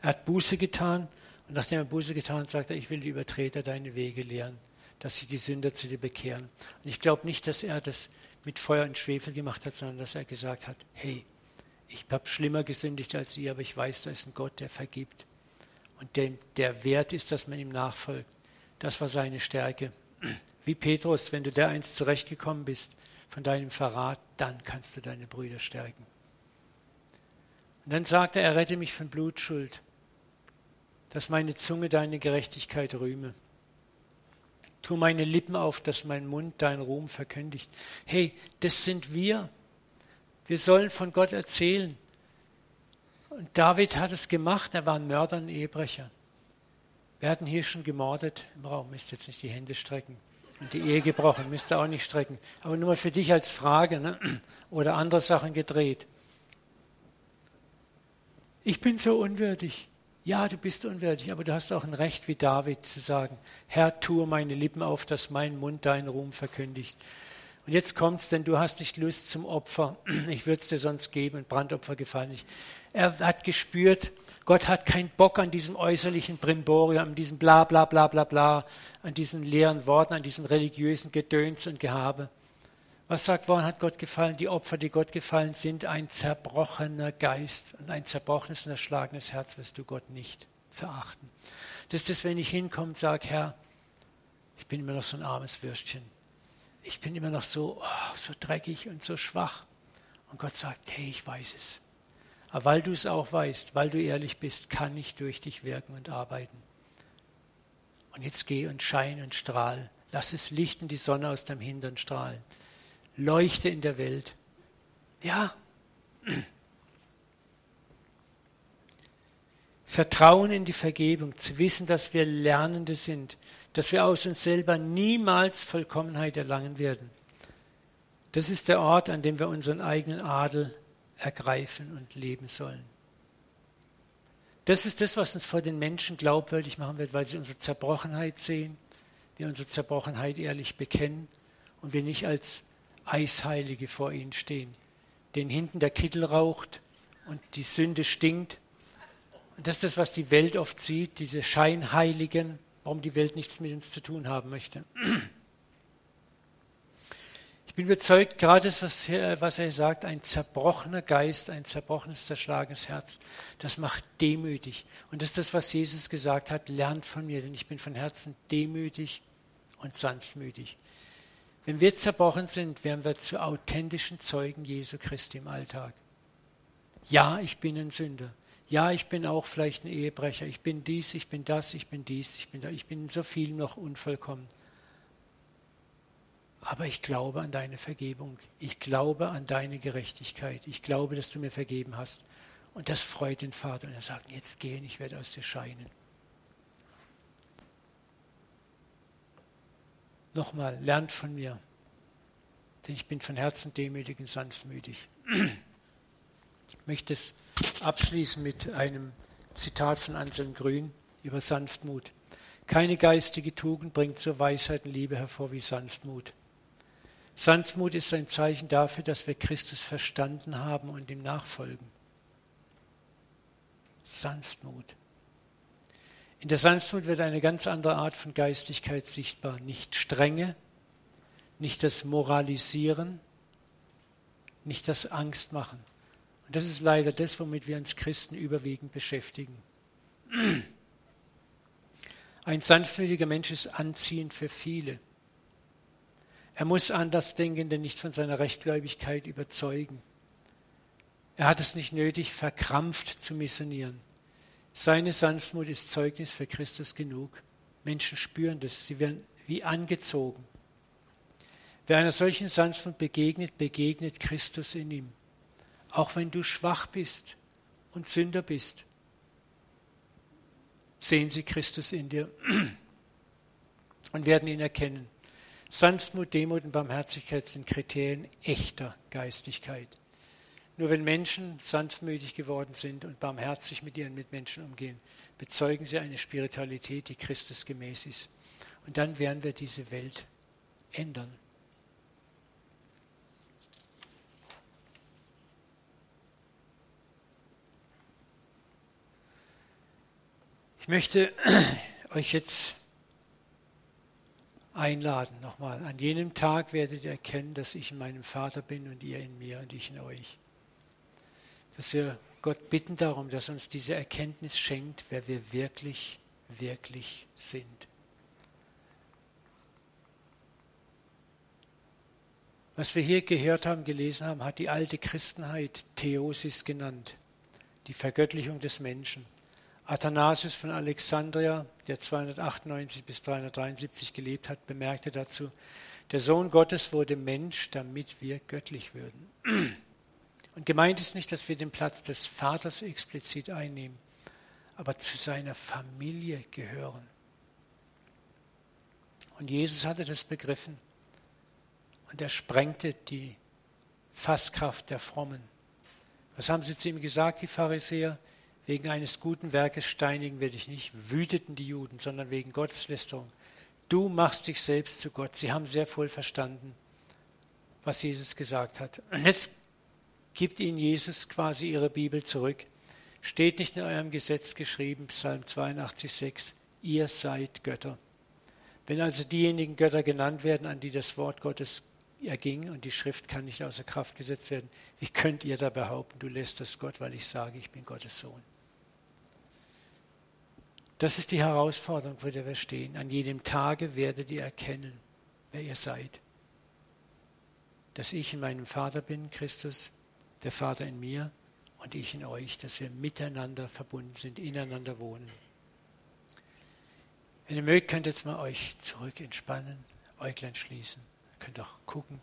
Er hat Buße getan nachdem er Buße getan hat, sagt er, ich will die Übertreter deine Wege lehren, dass sie die Sünder zu dir bekehren. Und ich glaube nicht, dass er das mit Feuer und Schwefel gemacht hat, sondern dass er gesagt hat, hey, ich habe schlimmer gesündigt als ihr, aber ich weiß, da ist ein Gott, der vergibt. Und der, der Wert ist, dass man ihm nachfolgt. Das war seine Stärke. Wie Petrus, wenn du der eins zurechtgekommen bist von deinem Verrat, dann kannst du deine Brüder stärken. Und dann sagt er, er rette mich von Blutschuld, dass meine Zunge deine Gerechtigkeit rühme. Tu meine Lippen auf, dass mein Mund deinen Ruhm verkündigt. Hey, das sind wir. Wir sollen von Gott erzählen. Und David hat es gemacht, er war ein Mörder und Ehebrecher. Wir hatten hier schon gemordet im Raum, müsst jetzt nicht die Hände strecken. Und die Ehe gebrochen, müsst ihr auch nicht strecken. Aber nur mal für dich als Frage ne? oder andere Sachen gedreht. Ich bin so unwürdig. Ja, du bist unwürdig, aber du hast auch ein Recht wie David zu sagen, Herr, tue meine Lippen auf, dass mein Mund deinen Ruhm verkündigt. Und jetzt kommt's, denn du hast nicht Lust zum Opfer. Ich würde es dir sonst geben und Brandopfer gefallen nicht. Er hat gespürt, Gott hat keinen Bock an diesem äußerlichen Brimborium, an diesem bla bla bla bla bla, an diesen leeren Worten, an diesem religiösen Gedöns und Gehabe. Was sagt, woran hat Gott gefallen? Die Opfer, die Gott gefallen sind, ein zerbrochener Geist und ein zerbrochenes und erschlagenes Herz wirst du Gott nicht verachten. Das ist das, wenn ich hinkomme und sage, Herr, ich bin immer noch so ein armes Würstchen ich bin immer noch so, oh, so dreckig und so schwach. Und Gott sagt, hey, ich weiß es. Aber weil du es auch weißt, weil du ehrlich bist, kann ich durch dich wirken und arbeiten. Und jetzt geh und schein und strahl. Lass es Licht und die Sonne aus deinem Hintern strahlen. Leuchte in der Welt. Ja. Vertrauen in die Vergebung, zu wissen, dass wir Lernende sind, dass wir aus uns selber niemals Vollkommenheit erlangen werden. Das ist der Ort, an dem wir unseren eigenen Adel ergreifen und leben sollen. Das ist das, was uns vor den Menschen glaubwürdig machen wird, weil sie unsere Zerbrochenheit sehen, wir unsere Zerbrochenheit ehrlich bekennen und wir nicht als Eisheilige vor ihnen stehen, denen hinten der Kittel raucht und die Sünde stinkt. Und das ist das, was die Welt oft sieht, diese Scheinheiligen, warum die Welt nichts mit uns zu tun haben möchte. Ich bin überzeugt, gerade das, was, was er sagt, ein zerbrochener Geist, ein zerbrochenes, zerschlagenes Herz, das macht demütig. Und das ist das, was Jesus gesagt hat, lernt von mir, denn ich bin von Herzen demütig und sanftmütig. Wenn wir zerbrochen sind, werden wir zu authentischen Zeugen Jesu Christi im Alltag. Ja, ich bin ein Sünder. Ja, ich bin auch vielleicht ein Ehebrecher. Ich bin dies, ich bin das, ich bin dies, ich bin da. Ich bin so viel noch unvollkommen. Aber ich glaube an deine Vergebung. Ich glaube an deine Gerechtigkeit. Ich glaube, dass du mir vergeben hast. Und das freut den Vater. Und er sagt, jetzt gehen, ich werde aus dir scheinen. Nochmal, lernt von mir. Denn ich bin von Herzen demütig und sanftmütig. Ich möchte es abschließen mit einem Zitat von Anselm Grün über Sanftmut. Keine geistige Tugend bringt zur Weisheit und Liebe hervor wie Sanftmut. Sanftmut ist ein Zeichen dafür, dass wir Christus verstanden haben und ihm nachfolgen. Sanftmut. In der Sanftmut wird eine ganz andere Art von Geistigkeit sichtbar. Nicht Strenge, nicht das Moralisieren, nicht das Angstmachen, und das ist leider das, womit wir uns Christen überwiegend beschäftigen. Ein sanftmütiger Mensch ist anziehend für viele. Er muss Andersdenkende nicht von seiner Rechtgläubigkeit überzeugen. Er hat es nicht nötig, verkrampft zu missionieren. Seine Sanftmut ist Zeugnis für Christus genug. Menschen spüren das, sie werden wie angezogen. Wer einer solchen Sanftmut begegnet, begegnet Christus in ihm. Auch wenn du schwach bist und Sünder bist, sehen sie Christus in dir und werden ihn erkennen. Sanftmut, Demut und Barmherzigkeit sind Kriterien echter Geistlichkeit. Nur wenn Menschen sanftmütig geworden sind und barmherzig mit ihren Mitmenschen umgehen, bezeugen sie eine Spiritualität, die Christus gemäß ist. Und dann werden wir diese Welt ändern. Ich möchte euch jetzt einladen nochmal. An jenem Tag werdet ihr erkennen, dass ich in meinem Vater bin und ihr in mir und ich in euch. Dass wir Gott bitten darum, dass uns diese Erkenntnis schenkt, wer wir wirklich, wirklich sind. Was wir hier gehört haben, gelesen haben, hat die alte Christenheit Theosis genannt, die Vergöttlichung des Menschen. Athanasius von Alexandria, der 298 bis 373 gelebt hat, bemerkte dazu, der Sohn Gottes wurde Mensch, damit wir göttlich würden. Und gemeint ist nicht, dass wir den Platz des Vaters explizit einnehmen, aber zu seiner Familie gehören. Und Jesus hatte das begriffen. Und er sprengte die Fasskraft der Frommen. Was haben sie zu ihm gesagt, die Pharisäer? Wegen eines guten Werkes steinigen wir dich nicht, wüteten die Juden, sondern wegen Gotteslästerung. Du machst dich selbst zu Gott. Sie haben sehr wohl verstanden, was Jesus gesagt hat. Und jetzt gibt ihnen Jesus quasi ihre Bibel zurück. Steht nicht in eurem Gesetz geschrieben, Psalm 82, 6, ihr seid Götter. Wenn also diejenigen Götter genannt werden, an die das Wort Gottes erging und die Schrift kann nicht außer Kraft gesetzt werden, wie könnt ihr da behaupten, du lässt das Gott, weil ich sage, ich bin Gottes Sohn? Das ist die Herausforderung, vor der wir stehen. An jedem Tage werdet ihr erkennen, wer ihr seid. Dass ich in meinem Vater bin, Christus, der Vater in mir und ich in euch, dass wir miteinander verbunden sind, ineinander wohnen. Wenn ihr mögt, könnt ihr jetzt mal euch zurück entspannen, Äuglein schließen, könnt auch gucken.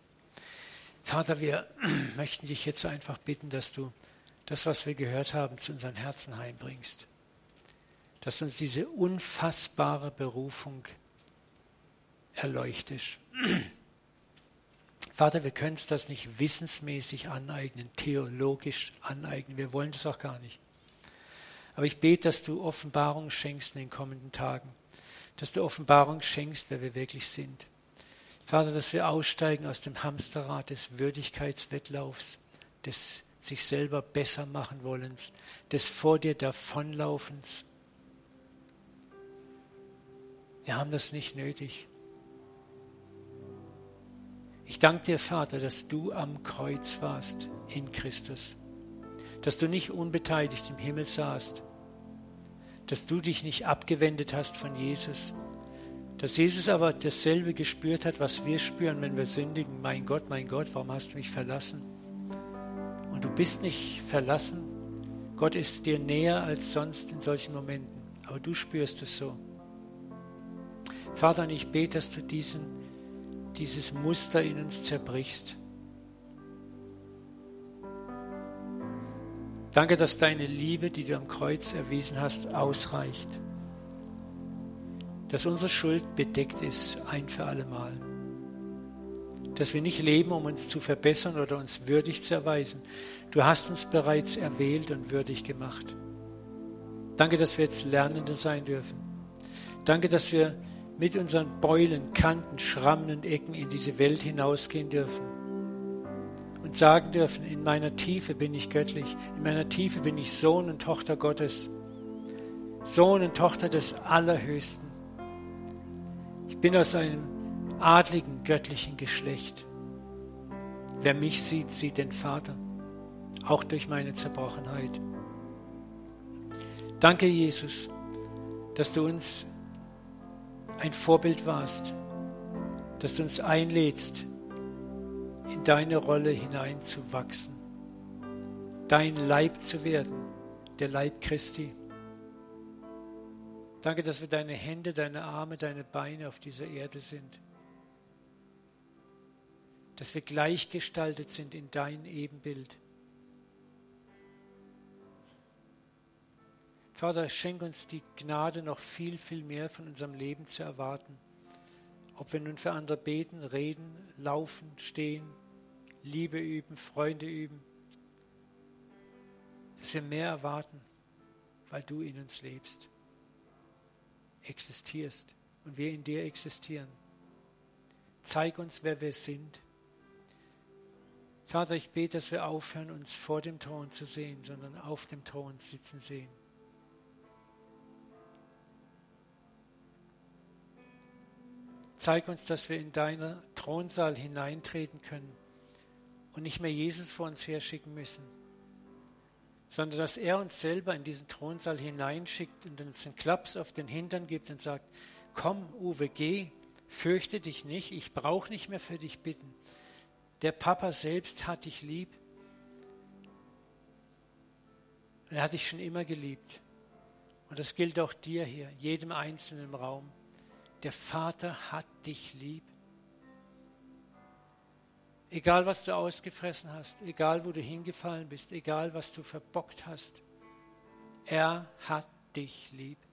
Vater, wir möchten dich jetzt einfach bitten, dass du das, was wir gehört haben, zu unseren Herzen heimbringst dass uns diese unfassbare Berufung erleuchtet. Vater, wir können uns das nicht wissensmäßig aneignen, theologisch aneignen. Wir wollen das auch gar nicht. Aber ich bete, dass du Offenbarung schenkst in den kommenden Tagen. Dass du Offenbarung schenkst, wer wir wirklich sind. Vater, dass wir aussteigen aus dem Hamsterrad des Würdigkeitswettlaufs, des sich selber besser machen wollens, des vor dir davonlaufens, wir haben das nicht nötig. Ich danke dir, Vater, dass du am Kreuz warst in Christus, dass du nicht unbeteiligt im Himmel saßt, dass du dich nicht abgewendet hast von Jesus, dass Jesus aber dasselbe gespürt hat, was wir spüren, wenn wir sündigen. Mein Gott, mein Gott, warum hast du mich verlassen? Und du bist nicht verlassen. Gott ist dir näher als sonst in solchen Momenten, aber du spürst es so. Vater, und ich bete, dass du diesen, dieses Muster in uns zerbrichst. Danke, dass deine Liebe, die du am Kreuz erwiesen hast, ausreicht. Dass unsere Schuld bedeckt ist, ein für allemal. Dass wir nicht leben, um uns zu verbessern oder uns würdig zu erweisen. Du hast uns bereits erwählt und würdig gemacht. Danke, dass wir jetzt Lernende sein dürfen. Danke, dass wir mit unseren Beulen, Kanten, Schrammen und Ecken in diese Welt hinausgehen dürfen und sagen dürfen, in meiner Tiefe bin ich göttlich, in meiner Tiefe bin ich Sohn und Tochter Gottes, Sohn und Tochter des Allerhöchsten. Ich bin aus einem adligen, göttlichen Geschlecht. Wer mich sieht, sieht den Vater, auch durch meine Zerbrochenheit. Danke, Jesus, dass du uns ein Vorbild warst, dass du uns einlädst, in deine Rolle hineinzuwachsen dein Leib zu werden, der Leib Christi. Danke, dass wir deine Hände, deine Arme, deine Beine auf dieser Erde sind. Dass wir gleichgestaltet sind in dein Ebenbild. Vater, schenk uns die Gnade, noch viel, viel mehr von unserem Leben zu erwarten. Ob wir nun für andere beten, reden, laufen, stehen, Liebe üben, Freunde üben. Dass wir mehr erwarten, weil du in uns lebst, existierst und wir in dir existieren. Zeig uns, wer wir sind. Vater, ich bete, dass wir aufhören, uns vor dem Thron zu sehen, sondern auf dem Thron sitzen sehen. Zeig uns, dass wir in deinen Thronsaal hineintreten können und nicht mehr Jesus vor uns herschicken müssen, sondern dass er uns selber in diesen Thronsaal hineinschickt und uns einen Klaps auf den Hintern gibt und sagt, komm, Uwe, geh, fürchte dich nicht, ich brauche nicht mehr für dich bitten. Der Papa selbst hat dich lieb. Er hat dich schon immer geliebt. Und das gilt auch dir hier, jedem Einzelnen im Raum. Der Vater hat dich lieb. Egal, was du ausgefressen hast, egal, wo du hingefallen bist, egal, was du verbockt hast, er hat dich lieb.